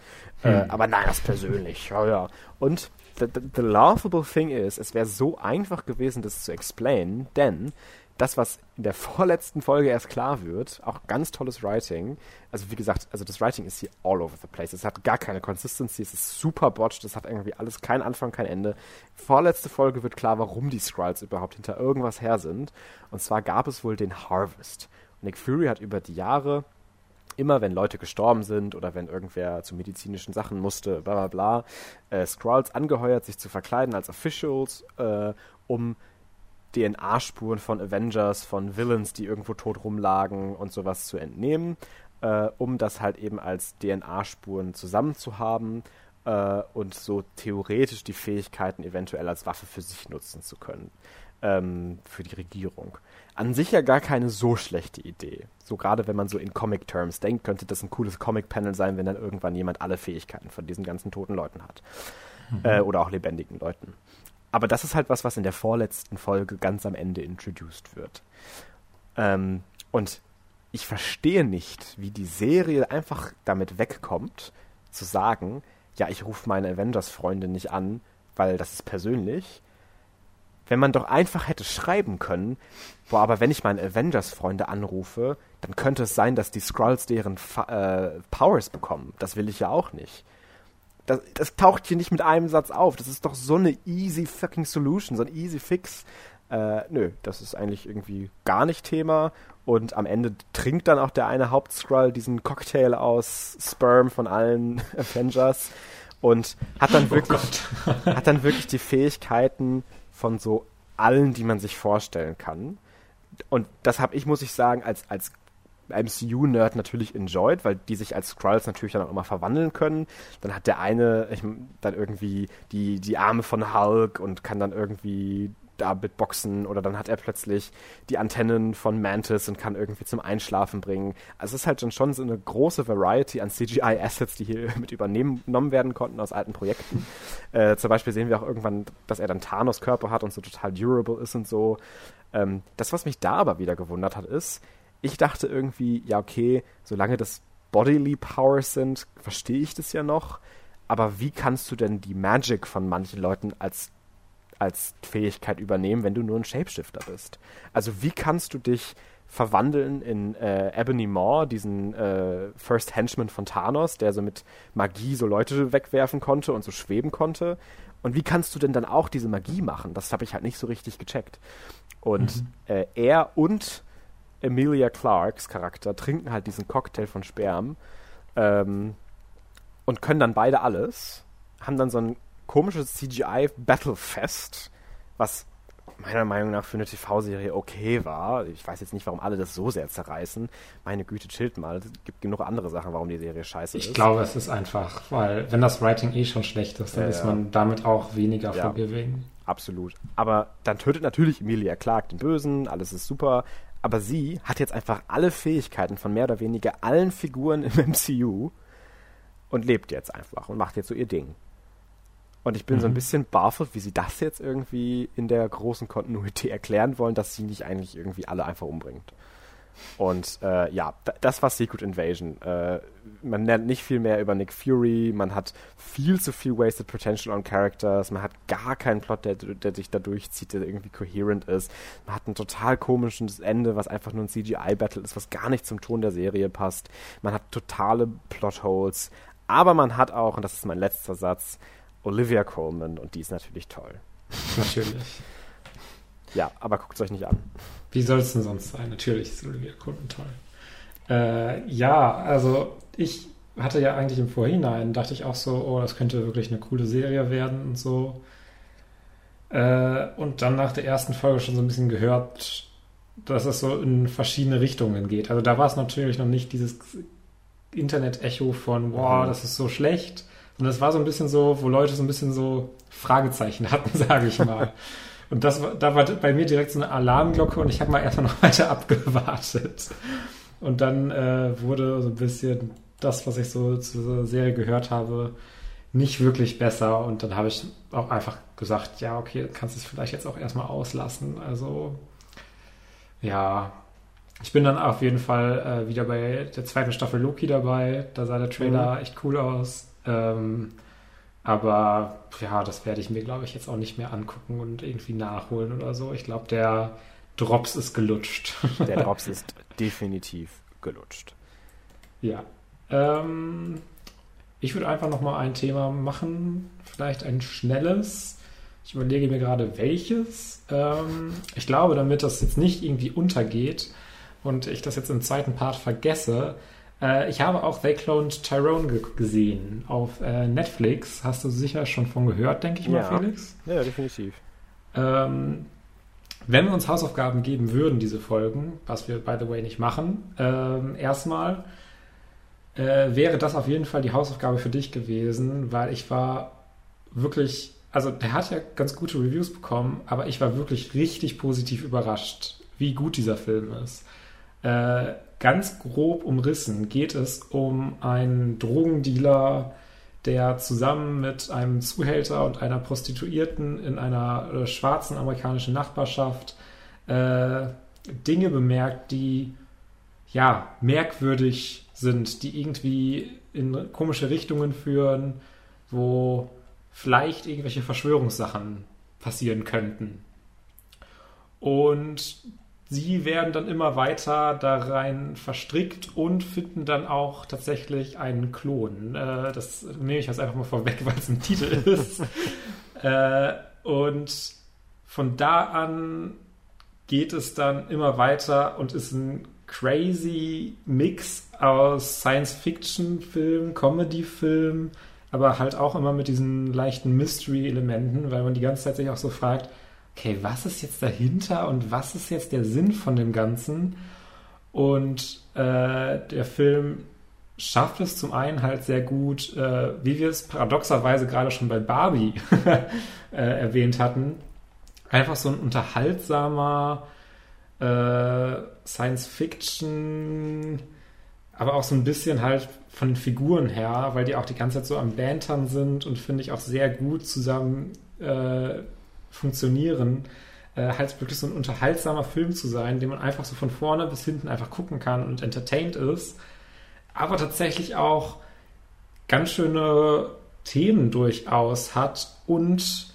Äh, hm. Äh, aber nein, das persönlich. Ja, ja. Und the, the, the laughable thing is, es wäre so einfach gewesen, das zu explain, denn das, was in der vorletzten Folge erst klar wird, auch ganz tolles Writing. Also wie gesagt, also das Writing ist hier all over the place. Es hat gar keine Consistency, es ist super botched, es hat irgendwie alles kein Anfang, kein Ende. Vorletzte Folge wird klar, warum die Skrulls überhaupt hinter irgendwas her sind. Und zwar gab es wohl den Harvest. Nick Fury hat über die Jahre immer wenn Leute gestorben sind oder wenn irgendwer zu medizinischen Sachen musste, bla bla bla, äh, Skrulls angeheuert, sich zu verkleiden als Officials, äh, um DNA-Spuren von Avengers, von Villains, die irgendwo tot rumlagen und sowas zu entnehmen, äh, um das halt eben als DNA-Spuren zusammenzuhaben äh, und so theoretisch die Fähigkeiten eventuell als Waffe für sich nutzen zu können, ähm, für die Regierung an sich ja gar keine so schlechte Idee. So gerade wenn man so in Comic-Terms denkt, könnte das ein cooles Comic-Panel sein, wenn dann irgendwann jemand alle Fähigkeiten von diesen ganzen toten Leuten hat. Mhm. Äh, oder auch lebendigen Leuten. Aber das ist halt was, was in der vorletzten Folge ganz am Ende introduced wird. Ähm, und ich verstehe nicht, wie die Serie einfach damit wegkommt, zu sagen, ja, ich rufe meine Avengers-Freunde nicht an, weil das ist persönlich, wenn man doch einfach hätte schreiben können, boah, aber wenn ich meine Avengers-Freunde anrufe, dann könnte es sein, dass die Skrulls deren äh, Powers bekommen. Das will ich ja auch nicht. Das, das, taucht hier nicht mit einem Satz auf. Das ist doch so eine easy fucking Solution, so ein easy Fix. Äh, nö, das ist eigentlich irgendwie gar nicht Thema Und am Ende trinkt dann auch der eine Hauptskrull diesen Cocktail aus Sperm von allen Avengers und hat dann oh wirklich, oh hat dann wirklich die Fähigkeiten von so allen, die man sich vorstellen kann. Und das habe ich, muss ich sagen, als, als MCU-Nerd natürlich enjoyed, weil die sich als Skrulls natürlich dann auch immer verwandeln können. Dann hat der eine ich, dann irgendwie die, die Arme von Hulk und kann dann irgendwie damit boxen oder dann hat er plötzlich die Antennen von Mantis und kann irgendwie zum Einschlafen bringen. Also es ist halt schon, schon so eine große Variety an CGI-Assets, die hier mit übernommen werden konnten aus alten Projekten. äh, zum Beispiel sehen wir auch irgendwann, dass er dann Thanos-Körper hat und so total durable ist und so. Ähm, das, was mich da aber wieder gewundert hat, ist, ich dachte irgendwie, ja, okay, solange das Bodily Powers sind, verstehe ich das ja noch. Aber wie kannst du denn die Magic von manchen Leuten als, als Fähigkeit übernehmen, wenn du nur ein Shapeshifter bist? Also wie kannst du dich verwandeln in äh, Ebony Maw, diesen äh, First Henchman von Thanos, der so mit Magie so Leute wegwerfen konnte und so schweben konnte? Und wie kannst du denn dann auch diese Magie machen? Das habe ich halt nicht so richtig gecheckt. Und mhm. äh, er und Emilia Clarks Charakter trinken halt diesen Cocktail von Sperm ähm, und können dann beide alles, haben dann so ein komisches CGI-Battlefest, was meiner Meinung nach für eine TV-Serie okay war. Ich weiß jetzt nicht, warum alle das so sehr zerreißen. Meine Güte, chillt mal. Es gibt genug andere Sachen, warum die Serie scheiße ich ist. Ich glaube, es ist einfach, weil wenn das Writing eh schon schlecht ist, dann ja, ist man damit auch weniger ja. forgiving. Absolut. Aber dann tötet natürlich Emilia Clark den Bösen, alles ist super aber sie hat jetzt einfach alle Fähigkeiten von mehr oder weniger allen Figuren im MCU und lebt jetzt einfach und macht jetzt so ihr Ding. Und ich bin mhm. so ein mhm. bisschen baffelt, wie sie das jetzt irgendwie in der großen Kontinuität erklären wollen, dass sie nicht eigentlich irgendwie alle einfach umbringt. Und äh, ja, das war Secret Invasion. Äh, man lernt nicht viel mehr über Nick Fury, man hat viel zu viel Wasted Potential on Characters, man hat gar keinen Plot, der, der sich da durchzieht, der irgendwie coherent ist. Man hat ein total komisches Ende, was einfach nur ein CGI-Battle ist, was gar nicht zum Ton der Serie passt. Man hat totale Plotholes, aber man hat auch, und das ist mein letzter Satz, Olivia Coleman und die ist natürlich toll. Natürlich. ja, aber guckt es euch nicht an. Wie soll es denn sonst sein? Natürlich ist Olivia Colman toll. Äh, ja, also ich hatte ja eigentlich im Vorhinein, dachte ich auch so, oh, das könnte wirklich eine coole Serie werden und so. Äh, und dann nach der ersten Folge schon so ein bisschen gehört, dass es so in verschiedene Richtungen geht. Also da war es natürlich noch nicht dieses Internet-Echo von, wow, mhm. das ist so schlecht. Und es war so ein bisschen so, wo Leute so ein bisschen so Fragezeichen hatten, sage ich mal. Und das, da war bei mir direkt so eine Alarmglocke und ich habe mal erstmal noch weiter abgewartet. Und dann äh, wurde so ein bisschen das, was ich so zur Serie gehört habe, nicht wirklich besser. Und dann habe ich auch einfach gesagt, ja, okay, kannst du es vielleicht jetzt auch erstmal auslassen. Also, ja, ich bin dann auf jeden Fall äh, wieder bei der zweiten Staffel Loki dabei. Da sah der Trailer mhm. echt cool aus. Ähm, aber ja, das werde ich mir, glaube ich, jetzt auch nicht mehr angucken und irgendwie nachholen oder so. Ich glaube, der Drops ist gelutscht. Der Drops ist definitiv gelutscht. Ja. Ähm, ich würde einfach noch mal ein Thema machen, vielleicht ein schnelles. Ich überlege mir gerade welches. Ähm, ich glaube, damit das jetzt nicht irgendwie untergeht und ich das jetzt im zweiten Part vergesse, äh, ich habe auch They Cloned Tyrone ge gesehen auf äh, Netflix. Hast du sicher schon von gehört, denke ich mal, ja. Felix? Ja, definitiv. Ähm, wenn wir uns Hausaufgaben geben würden, diese Folgen, was wir, by the way, nicht machen, ähm, erstmal äh, wäre das auf jeden Fall die Hausaufgabe für dich gewesen, weil ich war wirklich, also der hat ja ganz gute Reviews bekommen, aber ich war wirklich richtig positiv überrascht, wie gut dieser Film ist. Äh, ganz grob umrissen geht es um einen Drogendealer, der zusammen mit einem Zuhälter und einer Prostituierten in einer äh, schwarzen amerikanischen Nachbarschaft äh, Dinge bemerkt, die ja merkwürdig sind, die irgendwie in komische Richtungen führen, wo vielleicht irgendwelche Verschwörungssachen passieren könnten. Und sie werden dann immer weiter da rein verstrickt und finden dann auch tatsächlich einen Klon. Äh, das nehme ich jetzt einfach mal vorweg, weil es ein Titel ist. äh, und von da an geht es dann immer weiter und ist ein crazy Mix aus Science-Fiction-Film, Comedy-Film, aber halt auch immer mit diesen leichten Mystery-Elementen, weil man die ganze Zeit sich auch so fragt, okay, was ist jetzt dahinter und was ist jetzt der Sinn von dem Ganzen? Und äh, der Film schafft es zum einen halt sehr gut, äh, wie wir es paradoxerweise gerade schon bei Barbie äh, erwähnt hatten, einfach so ein unterhaltsamer äh, Science Fiction, aber auch so ein bisschen halt von den Figuren her, weil die auch die ganze Zeit so am Bantern sind und finde ich auch sehr gut zusammen äh, funktionieren, äh, halt wirklich so ein unterhaltsamer Film zu sein, den man einfach so von vorne bis hinten einfach gucken kann und entertained ist, aber tatsächlich auch ganz schöne Themen durchaus hat und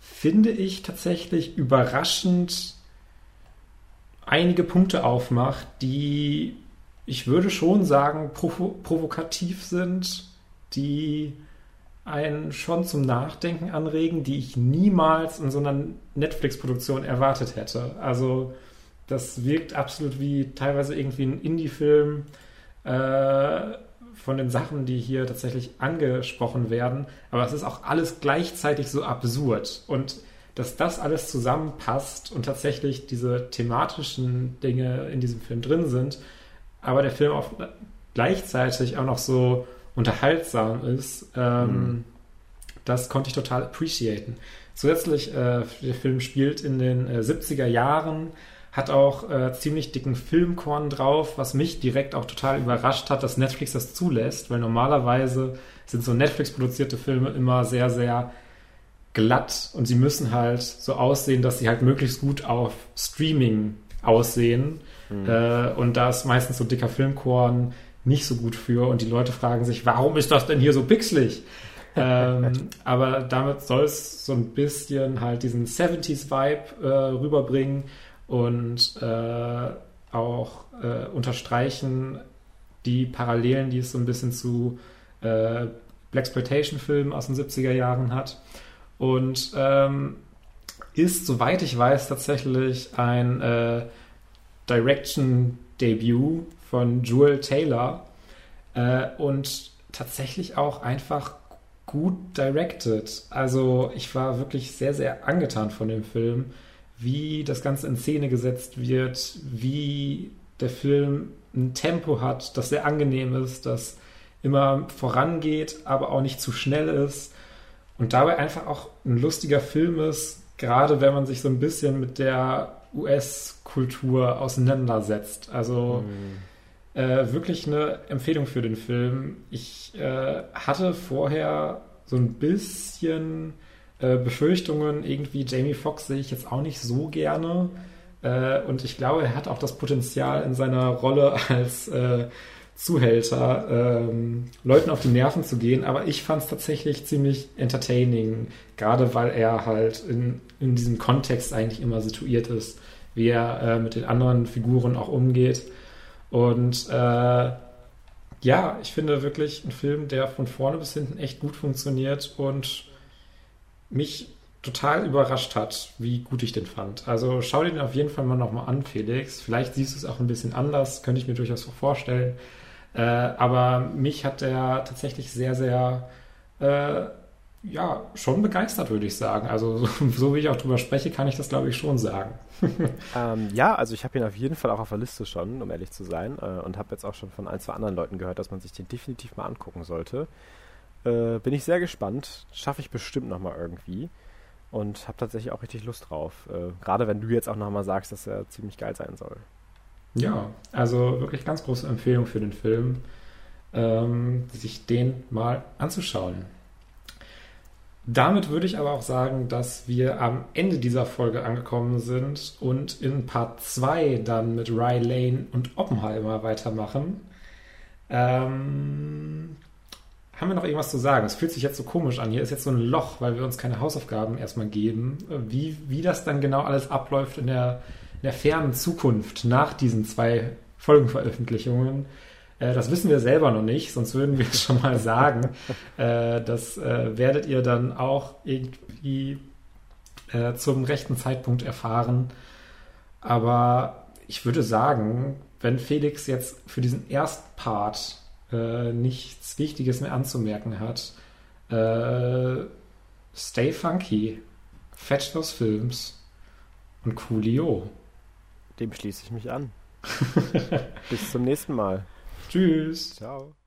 finde ich tatsächlich überraschend einige Punkte aufmacht, die ich würde schon sagen provo provokativ sind, die einen schon zum Nachdenken anregen, die ich niemals in so einer Netflix-Produktion erwartet hätte. Also das wirkt absolut wie teilweise irgendwie ein Indie-Film äh, von den Sachen, die hier tatsächlich angesprochen werden. Aber es ist auch alles gleichzeitig so absurd. Und dass das alles zusammenpasst und tatsächlich diese thematischen Dinge in diesem Film drin sind, aber der Film auch gleichzeitig auch noch so unterhaltsam ist, ähm, mhm. das konnte ich total appreciaten. Zusätzlich, äh, der Film spielt in den äh, 70er Jahren, hat auch äh, ziemlich dicken Filmkorn drauf, was mich direkt auch total überrascht hat, dass Netflix das zulässt, weil normalerweise sind so Netflix produzierte Filme immer sehr, sehr glatt und sie müssen halt so aussehen, dass sie halt möglichst gut auf Streaming aussehen. Mhm. Äh, und da ist meistens so dicker Filmkorn nicht so gut für und die Leute fragen sich, warum ist das denn hier so pixelig? ähm, aber damit soll es so ein bisschen halt diesen 70s-Vibe äh, rüberbringen und äh, auch äh, unterstreichen die Parallelen, die es so ein bisschen zu äh, Blaxploitation-Filmen aus den 70er Jahren hat. Und ähm, ist, soweit ich weiß, tatsächlich ein äh, Direction-Debüt von Jewel Taylor äh, und tatsächlich auch einfach gut directed. Also ich war wirklich sehr, sehr angetan von dem Film, wie das Ganze in Szene gesetzt wird, wie der Film ein Tempo hat, das sehr angenehm ist, das immer vorangeht, aber auch nicht zu schnell ist und dabei einfach auch ein lustiger Film ist, gerade wenn man sich so ein bisschen mit der US-Kultur auseinandersetzt. Also mhm. Äh, wirklich eine Empfehlung für den Film. Ich äh, hatte vorher so ein bisschen äh, Befürchtungen, irgendwie Jamie Foxx sehe ich jetzt auch nicht so gerne. Äh, und ich glaube, er hat auch das Potenzial in seiner Rolle als äh, Zuhälter, ähm, Leuten auf die Nerven zu gehen, aber ich fand es tatsächlich ziemlich entertaining, gerade weil er halt in, in diesem Kontext eigentlich immer situiert ist, wie er äh, mit den anderen Figuren auch umgeht. Und äh, ja, ich finde wirklich ein Film, der von vorne bis hinten echt gut funktioniert und mich total überrascht hat, wie gut ich den fand. Also schau dir den auf jeden Fall mal nochmal an, Felix. Vielleicht siehst du es auch ein bisschen anders, könnte ich mir durchaus so vorstellen. Äh, aber mich hat er tatsächlich sehr, sehr, äh, ja, schon begeistert, würde ich sagen. Also so, so, wie ich auch drüber spreche, kann ich das, glaube ich, schon sagen. ähm, ja, also ich habe ihn auf jeden Fall auch auf der Liste schon, um ehrlich zu sein. Äh, und habe jetzt auch schon von ein, zwei anderen Leuten gehört, dass man sich den definitiv mal angucken sollte. Äh, bin ich sehr gespannt. Schaffe ich bestimmt nochmal irgendwie. Und habe tatsächlich auch richtig Lust drauf. Äh, gerade wenn du jetzt auch nochmal sagst, dass er ziemlich geil sein soll. Ja, also wirklich ganz große Empfehlung für den Film, ähm, sich den mal anzuschauen. Damit würde ich aber auch sagen, dass wir am Ende dieser Folge angekommen sind und in Part 2 dann mit Ry Lane und Oppenheimer weitermachen. Ähm, haben wir noch irgendwas zu sagen? Es fühlt sich jetzt so komisch an. Hier ist jetzt so ein Loch, weil wir uns keine Hausaufgaben erstmal geben. Wie, wie das dann genau alles abläuft in der in der fernen Zukunft nach diesen zwei Folgenveröffentlichungen. Äh, das wissen wir selber noch nicht, sonst würden wir es schon mal sagen. äh, das äh, werdet ihr dann auch irgendwie äh, zum rechten Zeitpunkt erfahren. Aber ich würde sagen, wenn Felix jetzt für diesen ersten Part äh, nichts Wichtiges mehr anzumerken hat, stay funky, fetch those Films und Coolio. Dem schließe ich mich an. Bis zum nächsten Mal. Tschüss. Ciao.